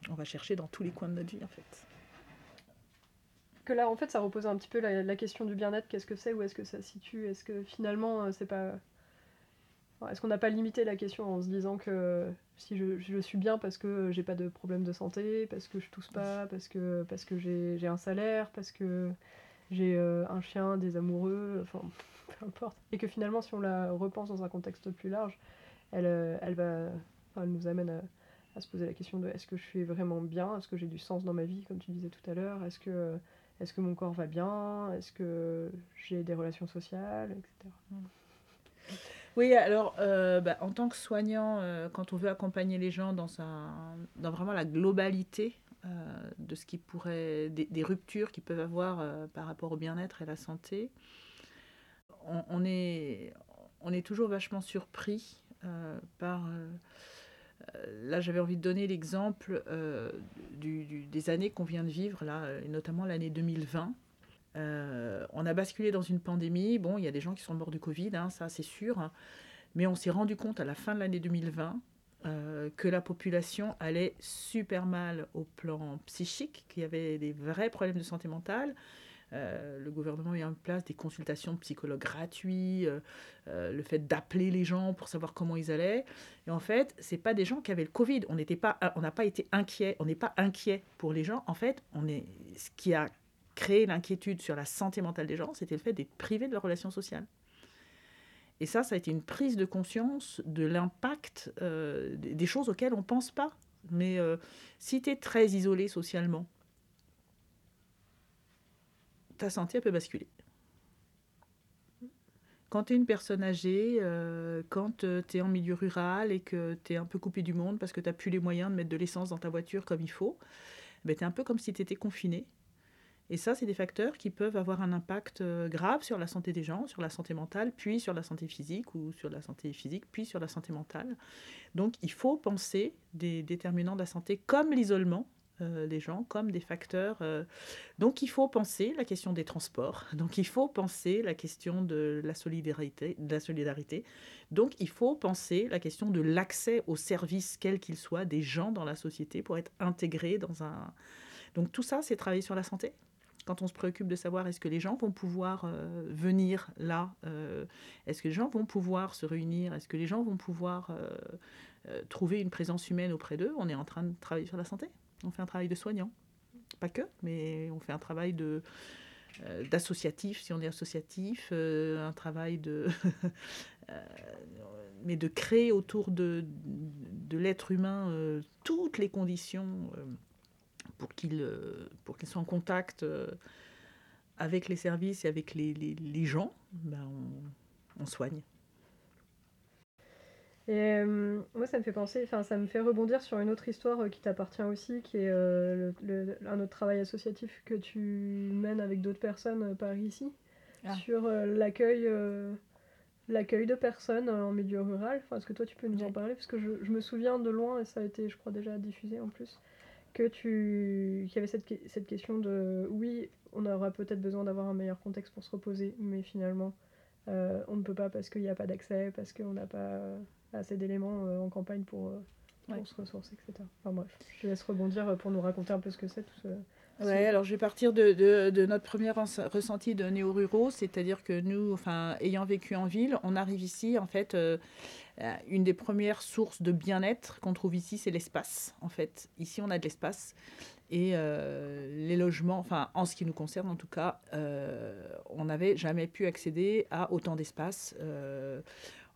On va chercher dans tous les coins de notre vie, en fait. Que là, en fait, ça repose un petit peu la, question du bien-être. Qu'est-ce que c'est? Où est-ce que ça se situe? Est-ce que finalement, euh, c'est pas est-ce qu'on n'a pas limité la question en se disant que si je, suis bien parce que j'ai pas de problème de santé, parce que je tousse pas, parce que, j'ai un salaire, parce que j'ai euh, un chien, des amoureux, enfin peu importe. Et que finalement, si on la repense dans un contexte plus large, elle, euh, va, nous amène à, se poser la question de est-ce que je suis vraiment bien? Est-ce que j'ai du sens dans ma vie, comme tu disais tout à l'heure? Est-ce que, est que mon corps va bien? Est-ce que j'ai des relations sociales, etc. Oui, alors euh, bah, en tant que soignant, euh, quand on veut accompagner les gens dans, dans vraiment la globalité euh, de ce qui pourrait, des, ruptures qu'ils peuvent avoir par rapport au bien-être et la santé, on, est, on est toujours vachement surpris par... là, j'avais envie de donner l'exemple des années qu'on vient de vivre, là, et notamment l'année 2020. Euh, on a basculé dans une pandémie. Bon, il y a des gens qui sont morts du Covid, hein, ça c'est sûr. Mais on s'est rendu compte à la fin de l'année 2020 euh, que la population allait super mal au plan psychique, qu'il y avait des vrais problèmes de santé mentale. Euh, le gouvernement a mis en place des consultations de psychologues gratuits, le fait d'appeler les gens pour savoir comment ils allaient. Et en fait, c'est pas des gens qui avaient le Covid. On n'a pas été inquiet. On n'est pas inquiet pour les gens. En fait, on est, ce qui a créer l'inquiétude sur la santé mentale des gens, c'était le fait d'être privé de leurs relations sociales. Et ça, ça a été une prise de conscience de l'impact euh, des choses auxquelles on ne pense pas. Mais euh, si tu es très isolé socialement, ta santé peut basculer. Quand tu es une personne âgée, euh, quand tu es en milieu rural et que tu es un peu coupé du monde parce que tu n'as plus les moyens de mettre de l'essence dans ta voiture comme il faut, ben, tu es un peu comme si tu étais confiné Et ça, c'est des facteurs qui peuvent avoir un impact euh, grave sur la santé des gens, sur la santé mentale, puis sur la santé physique, ou sur la santé physique, puis sur la santé mentale. Donc il faut penser des déterminants de la santé comme l'isolement, euh, des gens comme des facteurs. euh, Donc il faut penser la question des transports. Donc il faut penser la question de la solidarité. De la solidarité. Donc il faut penser la question de l'accès aux services, quels qu'ils soient, des gens dans la société pour être intégrés dans un. Donc tout ça, c'est travailler sur la santé. Quand on se préoccupe de savoir est-ce que les gens vont pouvoir euh, venir là, euh, est-ce que les gens vont pouvoir se réunir, est-ce que les gens vont pouvoir euh, trouver une présence humaine auprès d'eux, on est en train de travailler sur la santé. On fait un travail de soignant. Pas que, mais on fait un travail de, d'associatif, si on est associatif, un travail de... mais de créer autour de, de l'être humain toutes les conditions pour qu'il euh, pour qu'il soit en contact euh, avec les services et avec les, les, les gens, ben on, on soigne. Et euh, moi, ça me fait penser, enfin, ça me fait rebondir sur une autre histoire qui t'appartient aussi, qui est euh, le- le- un autre travail associatif que tu mènes avec d'autres personnes par ici, Ah. sur euh, l'accueil, l'accueil de personnes en milieu rural. Enfin, est-ce que toi, tu peux nous en parler? Parce que je, je me souviens de loin, et ça a été, je crois, déjà diffusé en plus, que tu, qu'il y avait cette, cette question de, oui, on aura peut-être besoin d'avoir un meilleur contexte pour se reposer, mais finalement, euh, on ne peut pas parce qu'il n'y a pas d'accès, parce qu'on n'a pas euh, assez d'éléments euh, en campagne pour, euh, pour Ouais. se ressourcer, etc. Enfin bref, je te laisse rebondir pour nous raconter un peu ce que c'est tout ce... Ouais, alors je vais partir de, de, de notre premier ressenti de néo-ruraux, c'est-à-dire que nous, enfin, ayant vécu en ville, on arrive ici, en fait, euh, euh, une des premières sources de bien-être qu'on trouve ici, c'est l'espace, en fait. Ici, on a de l'espace. Et euh, les logements, enfin, en ce qui nous concerne en tout cas, euh, on n'avait jamais pu accéder à autant d'espace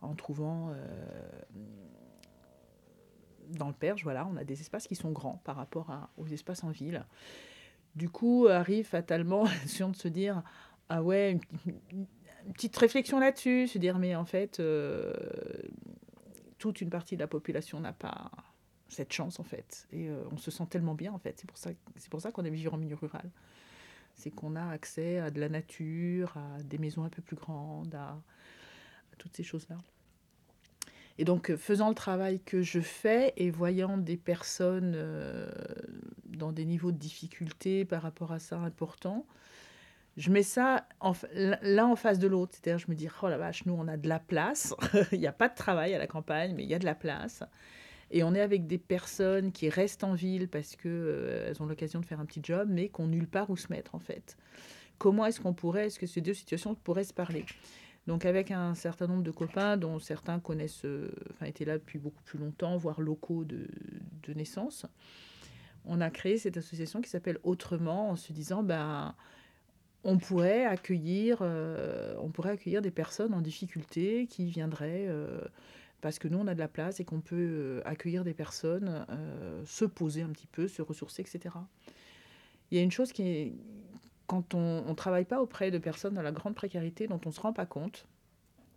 en trouvant... dans le Perche, voilà, on a des espaces qui sont grands par rapport à- aux espaces en ville. Du coup, arrive fatalement la de se dire ah ouais, une, petite réflexion là-dessus, se dire mais en fait, euh, toute une partie de la population n'a pas cette chance en fait, et euh, on se sent tellement bien en fait. C'est pour ça, c'est pour ça qu'on aime vivre en milieu rural. C'est qu'on a accès à de la nature, à des maisons un peu plus grandes, à, toutes ces choses-là. Et donc, euh, faisant le travail que je fais et voyant des personnes dans des niveaux de difficulté par rapport à ça importants, je mets ça en l'un en face de l'autre. C'est-à-dire, je me dis, oh la vache, nous, on a de la place. il n'y a pas de travail à la campagne, mais il y a de la place. Et on est avec des personnes qui restent en ville parce qu'elles ont l'occasion de faire un petit job, mais qui n'ont nulle part où se mettre, en fait. Comment est-ce qu'on pourrait, est-ce que ces deux situations pourraient se parler? Donc avec un certain nombre de copains dont certains connaissent, euh, enfin étaient là depuis beaucoup plus longtemps, voire locaux de, de naissance, on a créé cette association qui s'appelle Autrement en se disant ben on pourrait accueillir, euh, on pourrait accueillir des personnes en difficulté qui viendraient euh, parce que nous on a de la place et qu'on peut euh, accueillir des personnes, se poser un petit peu, se ressourcer, etc. Il y a une chose qui est quand on ne travaille pas auprès de personnes dans la grande précarité dont on ne se rend pas compte,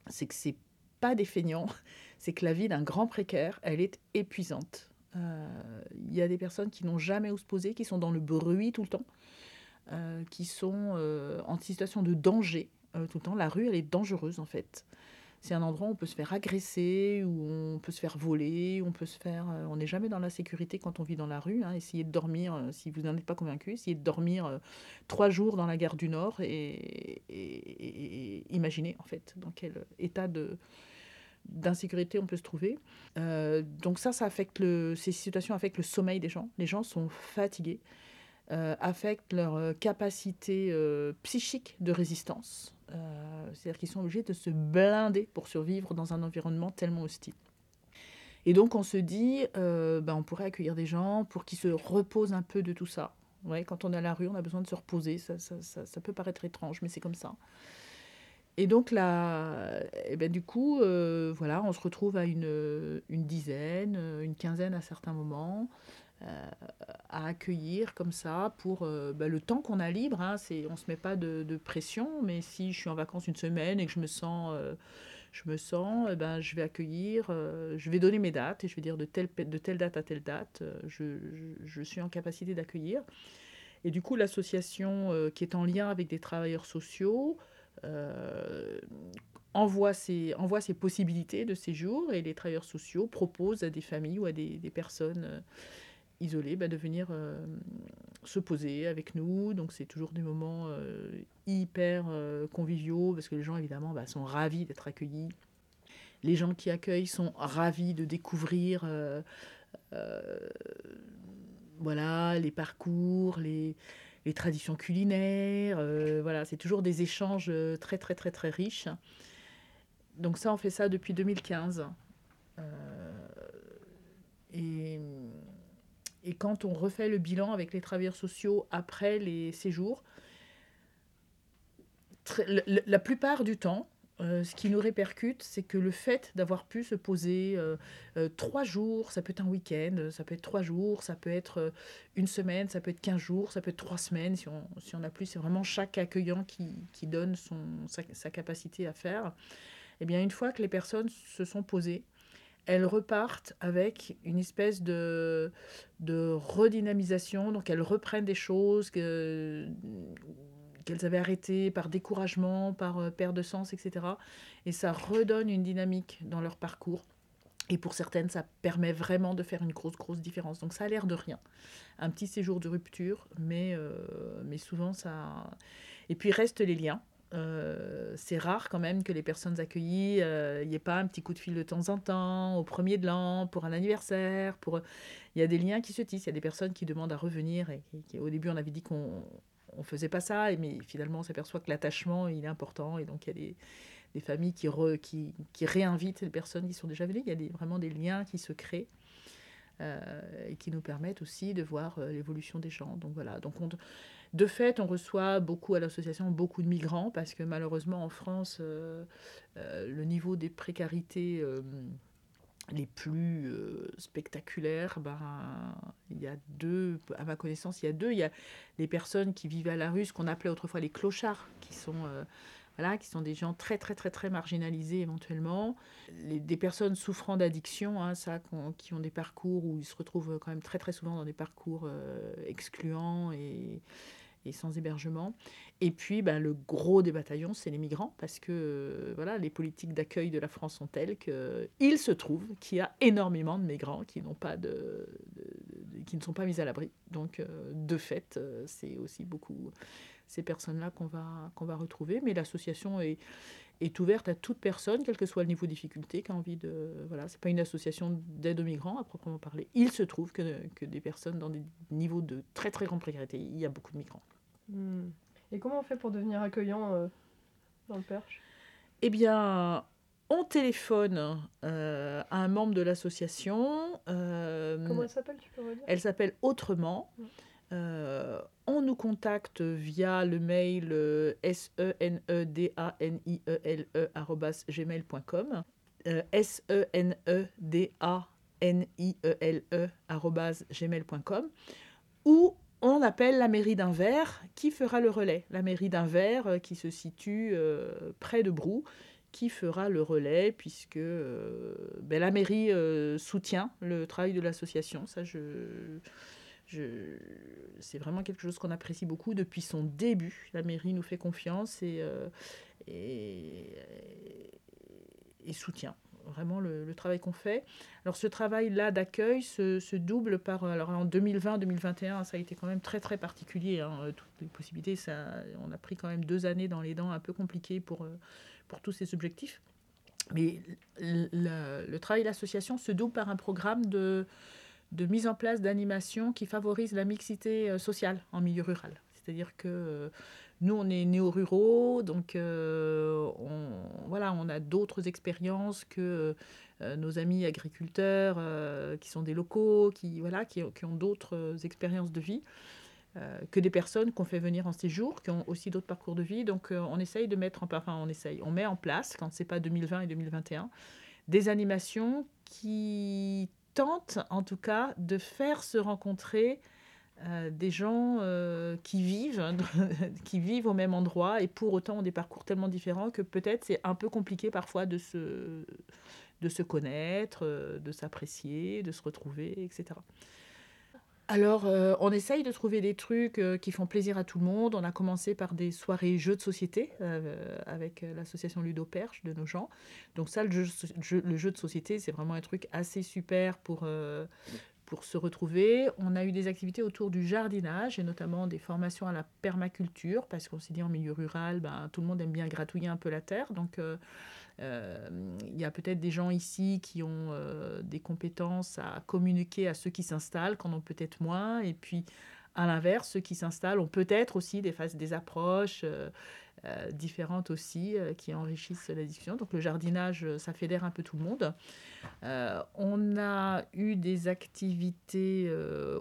c'est que c'est pas des feignants, c'est que la vie d'un grand précaire, elle est épuisante. Euh, Il y a des personnes qui n'ont jamais où se poser, qui sont dans le bruit tout le temps, euh, qui sont euh, en situation de danger euh, tout le temps. La rue, elle est dangereuse en fait. C'est un endroit où on peut se faire agresser, où on peut se faire voler, on peut se faire. euh, on n'est jamais dans la sécurité quand on vit dans la rue. hein. Essayez de dormir, euh, si vous n'en êtes pas convaincu, essayez de dormir euh, trois jours dans la gare du Nord et imaginez en fait dans quel état de d'insécurité on peut se trouver. Euh, donc ça, ça affecte le, ces situations affectent le sommeil des gens. Les gens sont fatigués, euh, affectent leur euh, capacité psychique de résistance. C'est-à-dire qu'ils sont obligés de se blinder pour survivre dans un environnement tellement hostile. Et donc on se dit, ben, on pourrait accueillir des gens pour qu'ils se reposent un peu de tout ça. Ouais, quand on est à la rue, on a besoin de se reposer. Ça, ça, ça peut paraître étrange, mais c'est comme ça. Et donc là, eh ben, du coup, euh, voilà, on se retrouve à une, une dizaine, une quinzaine à certains moments, euh, à accueillir comme ça pour euh, ben, le temps qu'on a libre. Hein, on ne se met pas de, pression, mais si je suis en vacances une semaine et que je me sens, euh, je me sens, eh ben, je vais accueillir, euh, je vais donner mes dates et je vais dire de telle, date à telle date, euh, je suis en capacité d'accueillir. Et du coup, l'association qui est en lien avec des travailleurs sociaux envoie ses, envoie ses possibilités de séjour et les travailleurs sociaux proposent à des familles ou à des, personnes euh, isolées bah, de venir euh, se poser avec nous. Donc c'est toujours des moments euh, hyper conviviaux parce que les gens évidemment bah, sont ravis d'être accueillis. Les gens qui accueillent sont ravis de découvrir voilà, les parcours, les, les traditions culinaires. voilà, c'est toujours des échanges très très très très riches donc ça, on fait ça depuis 2015. Euh, et, et, quand on refait le bilan avec les travailleurs sociaux après les séjours, la, plupart du temps, euh, ce qui nous répercute, c'est que le fait d'avoir pu se poser euh, trois jours, ça peut être un week-end, ça peut être trois jours, ça peut être une semaine, ça peut être quinze jours, ça peut être trois semaines si on, si on a plus. C'est vraiment chaque accueillant qui, qui donne son, sa, sa, capacité à faire eh bien, une fois que les personnes se sont posées, elles repartent avec une espèce de, de redynamisation. Donc, elles reprennent des choses que, qu'elles avaient arrêtées par découragement, par euh, perte de sens, etc. Et ça redonne une dynamique dans leur parcours. Et pour certaines, ça permet vraiment de faire une grosse, grosse différence. Donc ça a l'air de rien. Un petit séjour de rupture, mais, euh, mais souvent ça... Et puis restent les liens. Euh, c'est rare quand même que les personnes accueillies, il euh, n'y ait pas un petit coup de fil de temps en temps, au premier de l'an, pour un anniversaire. Pour... Il y a des liens qui se tissent, il y a des personnes qui demandent à revenir. Et au début, on avait dit qu'on ne faisait pas ça, mais finalement, on s'aperçoit que l'attachement, il est important. Et donc, il y a des, des familles qui, qui, qui, réinvitent les personnes qui sont déjà venues. Il y a des, vraiment des liens qui se créent. Euh, et qui nous permettent aussi de voir l'évolution des gens. Donc voilà, donc on, de fait, on reçoit beaucoup à l'association beaucoup de migrants parce que malheureusement en France, euh, euh, le niveau des précarités euh, les plus spectaculaires, ben, il y a deux, à ma connaissance, il y a deux. Il y a les personnes qui vivent à la rue, ce qu'on appelait autrefois les clochards, qui sont voilà, qui sont des gens très très très très marginalisés éventuellement, des personnes souffrant d'addiction, hein, ça, qui ont des parcours où ils se retrouvent quand même très très souvent dans des parcours excluants et, et sans hébergement. Et puis, ben, le gros des bataillons, c'est les migrants, parce que euh, voilà, les politiques d'accueil de la France sont telles qu'il se trouve qu'il y a énormément de migrants qui, pas qui ne sont pas mis à l'abri. Donc, euh, de fait, euh, c'est aussi beaucoup ces personnes-là qu'on va, qu'on va retrouver. Mais l'association est, est ouverte à toute personne, quel que soit le niveau de difficulté, qui a envie de... Voilà, c'est pas une association d'aide aux migrants à proprement parler. Il se trouve que, que des personnes dans des niveaux de très très grande précarité, il y a beaucoup de migrants. Hmm. Et comment on fait pour devenir accueillant euh, dans le Perche? Eh bien, on téléphone euh, à un membre de l'association. Euh, comment elle s'appelle, tu peux Elle s'appelle Autrement. On nous contacte via le mail s e n e d a n i e l e gmail.com s e n e d a n i e l e gmail.com ou on appelle la mairie d'Anvers qui fera le relais. La mairie d'Anvers euh, qui se situe euh, près de Brou qui fera le relais puisque euh, ben, la mairie soutient le travail de l'association. Ça, je, c'est vraiment quelque chose qu'on apprécie beaucoup depuis son début. La mairie nous fait confiance et, et, et soutient vraiment le, travail qu'on fait. Alors ce travail-là d'accueil se, double par... Alors en 2020-2021, ça a été quand même très très particulier, hein, euh, toutes les possibilités. Ça, on a pris quand même deux années dans les dents un peu compliquées pour, euh, pour tous ces objectifs. Mais le travail d'association se double par un programme de, de mise en place d'animation qui favorise la mixité euh, sociale en milieu rural. C'est-à-dire que nous, on est néo-ruraux, donc euh, on, voilà, on a d'autres expériences que euh, nos amis agriculteurs euh, qui sont des locaux, qui, voilà, qui, ont d'autres expériences de vie. que des personnes qu'on fait venir en séjour, qui ont aussi d'autres parcours de vie. Donc, on essaye de mettre en enfin, on essaye, on met en place, quand c'est pas 2020 et 2021, des animations qui tentent, en tout cas, de faire se rencontrer euh, des gens euh, qui vivent qui vivent au même endroit et pour autant ont des parcours tellement différents que peut-être c'est un peu compliqué parfois de se de se connaître, euh, de s'apprécier, de se retrouver, etc. alors, euh, on essaye de trouver des trucs euh, qui font plaisir à tout le monde. On a commencé par des soirées jeux de société euh, avec l'association Ludo Perche de nos gens. Donc ça, le jeu, de société, c'est vraiment un truc assez super pour, pour se retrouver. On a eu des activités autour du jardinage et notamment des formations à la permaculture parce qu'on s'est dit en milieu rural, ben, tout le monde aime bien gratouiller un peu la terre. Donc il y a peut-être des gens ici qui ont euh, des compétences à communiquer à ceux qui s'installent, qu'on ont peut-être moins. Et puis, à l'inverse, ceux qui s'installent ont peut-être aussi des, phases, des approches euh, différentes aussi qui enrichissent la discussion. Donc le jardinage, ça fédère un peu tout le monde. on a eu des activités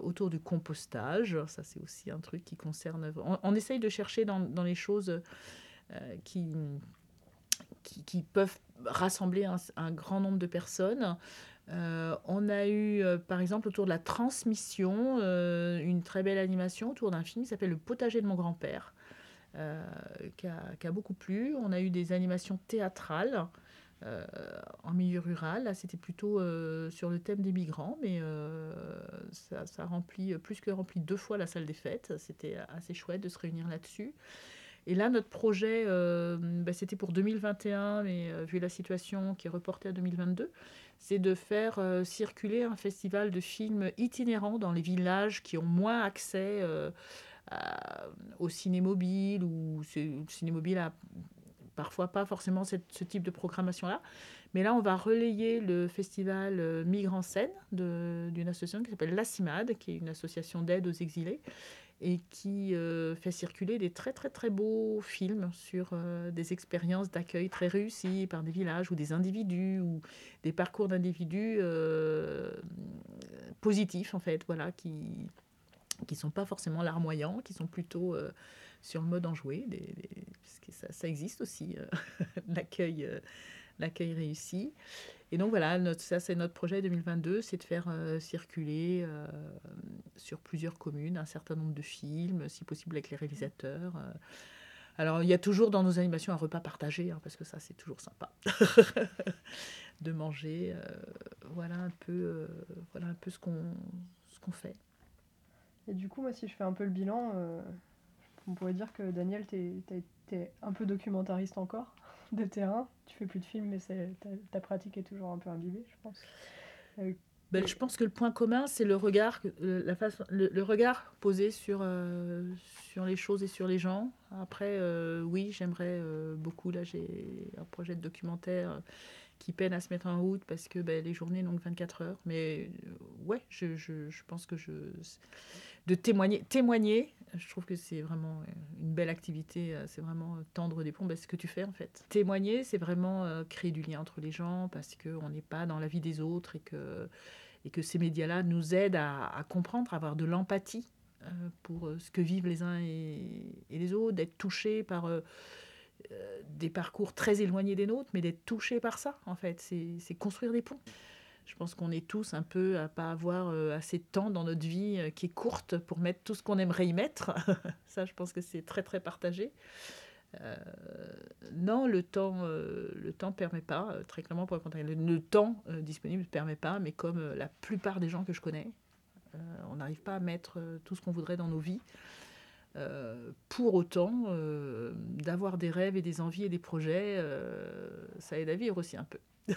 autour du compostage. Ça, c'est aussi un truc qui concerne... On, essaye de chercher dans, dans les choses qui qui, peuvent rassembler un, grand nombre de personnes. Euh, on a eu, euh, par exemple, autour de la transmission, euh, une très belle animation autour d'un film qui s'appelle Le potager de mon grand-père, qui a, beaucoup plu. On a eu des animations théâtrales en milieu rural. Là, c'était plutôt sur le thème des migrants, mais ça, ça remplit, plus que rempli deux fois la salle des fêtes. C'était assez chouette de se réunir là-dessus. Et là, notre projet, euh, bah, c'était pour 2021, mais euh, vu la situation qui est reportée à 2022, c'est de faire euh, circuler un festival de films itinérants dans les villages qui ont moins accès au ciné-mobile, ou le ciné-mobile a parfois pas forcément ce type de programmation-là. Mais là, on va relayer le festival Migre en scène d'une association qui s'appelle La CIMAD, qui est une association d'aide aux exilés et qui euh, fait circuler des très très très beaux films sur euh, des expériences d'accueil très réussies par des villages ou des individus ou des parcours d'individus euh, positifs en fait, voilà, qui qui sont pas forcément larmoyants, qui sont plutôt sur le mode enjoué, des, parce que ça, ça, existe aussi l'accueil l'accueil réussi. Et donc voilà, ça c'est notre projet 2022, c'est de faire euh, circuler euh, sur plusieurs communes un certain nombre de films, si possible avec les réalisateurs. Euh. Alors il y a toujours dans nos animations un repas partagé, hein, parce que ça c'est toujours sympa de manger. voilà un peu, voilà un peu ce qu'on ce qu'on fait. Et du coup, moi si je fais un peu le bilan, on pourrait dire que Daniel, tu es, un peu documentariste encore? De terrain. Tu fais plus de films, mais ta, ta, pratique est toujours un peu imbibée, je pense. Euh, ben, je pense que le point commun, c'est le regard, la façon, le, regard posé sur, euh, sur les choses et sur les gens. Après, euh, oui, j'aimerais beaucoup. Là, j'ai un projet de documentaire qui peine à se mettre en route parce que ben, les journées n'ont que 24 heures. Mais ouais, je, je, je, pense que je. De témoigner, témoigner je trouve que c'est vraiment euh, une belle activité, euh, c'est vraiment euh, tendre des ponts, ce que tu fais en fait. Témoigner, c'est vraiment créer du lien entre les gens parce qu'on n'est pas dans la vie des autres et que, et que ces médias-là nous aident à, comprendre, à avoir de l'empathie pour ce que vivent les uns et les autres, d'être touchés par des parcours très éloignés des nôtres, mais d'être touchés par ça en fait, c'est construire des ponts. Je pense qu'on est tous un peu à pas avoir euh, assez de temps dans notre vie euh, qui est courte pour mettre tout ce qu'on aimerait y mettre. Ça, je pense que c'est très très partagé. Euh, non, le temps, le temps permet pas, très clairement pour le, le temps disponible ne permet pas, mais comme la plupart des gens que je connais, on n'arrive pas à mettre tout ce qu'on voudrait dans nos vies. pour autant, d'avoir des rêves et des envies et des projets, ça aide à vivre aussi un peu.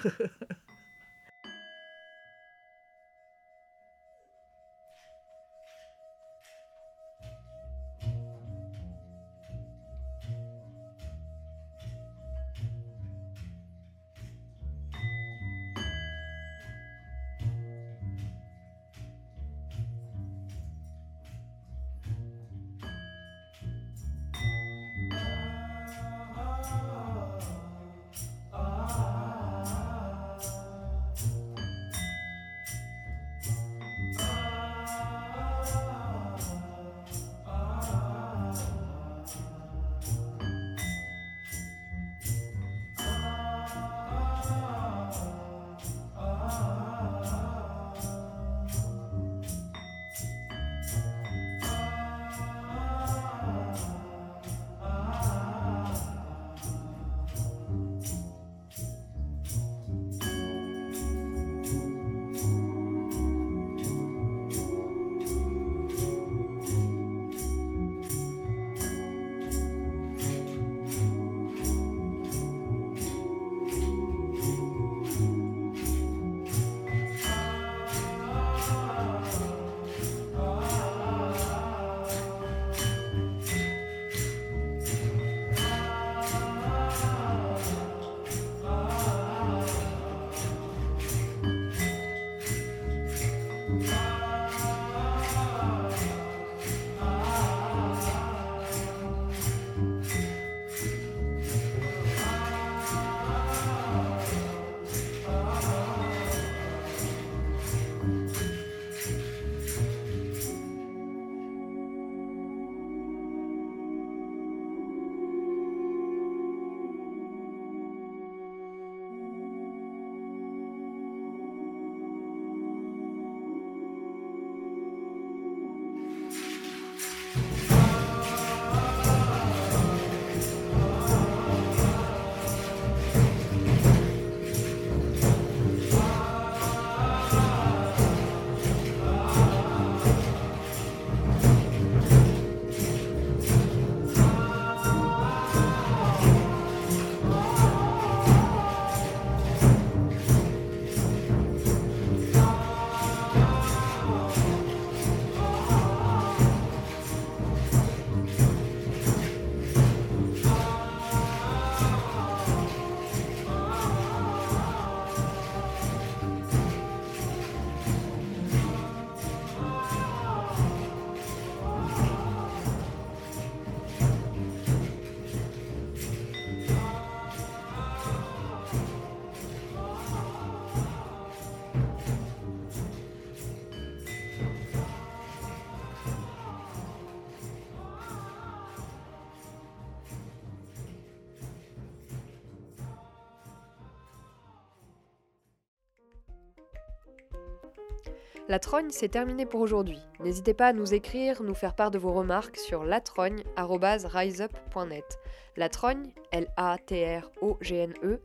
La trogne, c'est terminé pour aujourd'hui. N'hésitez pas à nous écrire, nous faire part de vos remarques sur latrogne.riseup.net. La trogne, L-A-T-R-O-G-N-E,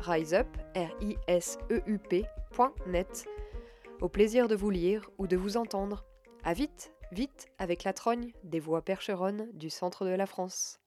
riseup, R-I-S-E-U-P.net. Au plaisir de vous lire ou de vous entendre. À vite, vite avec la trogne des voix percheronnes du centre de la France.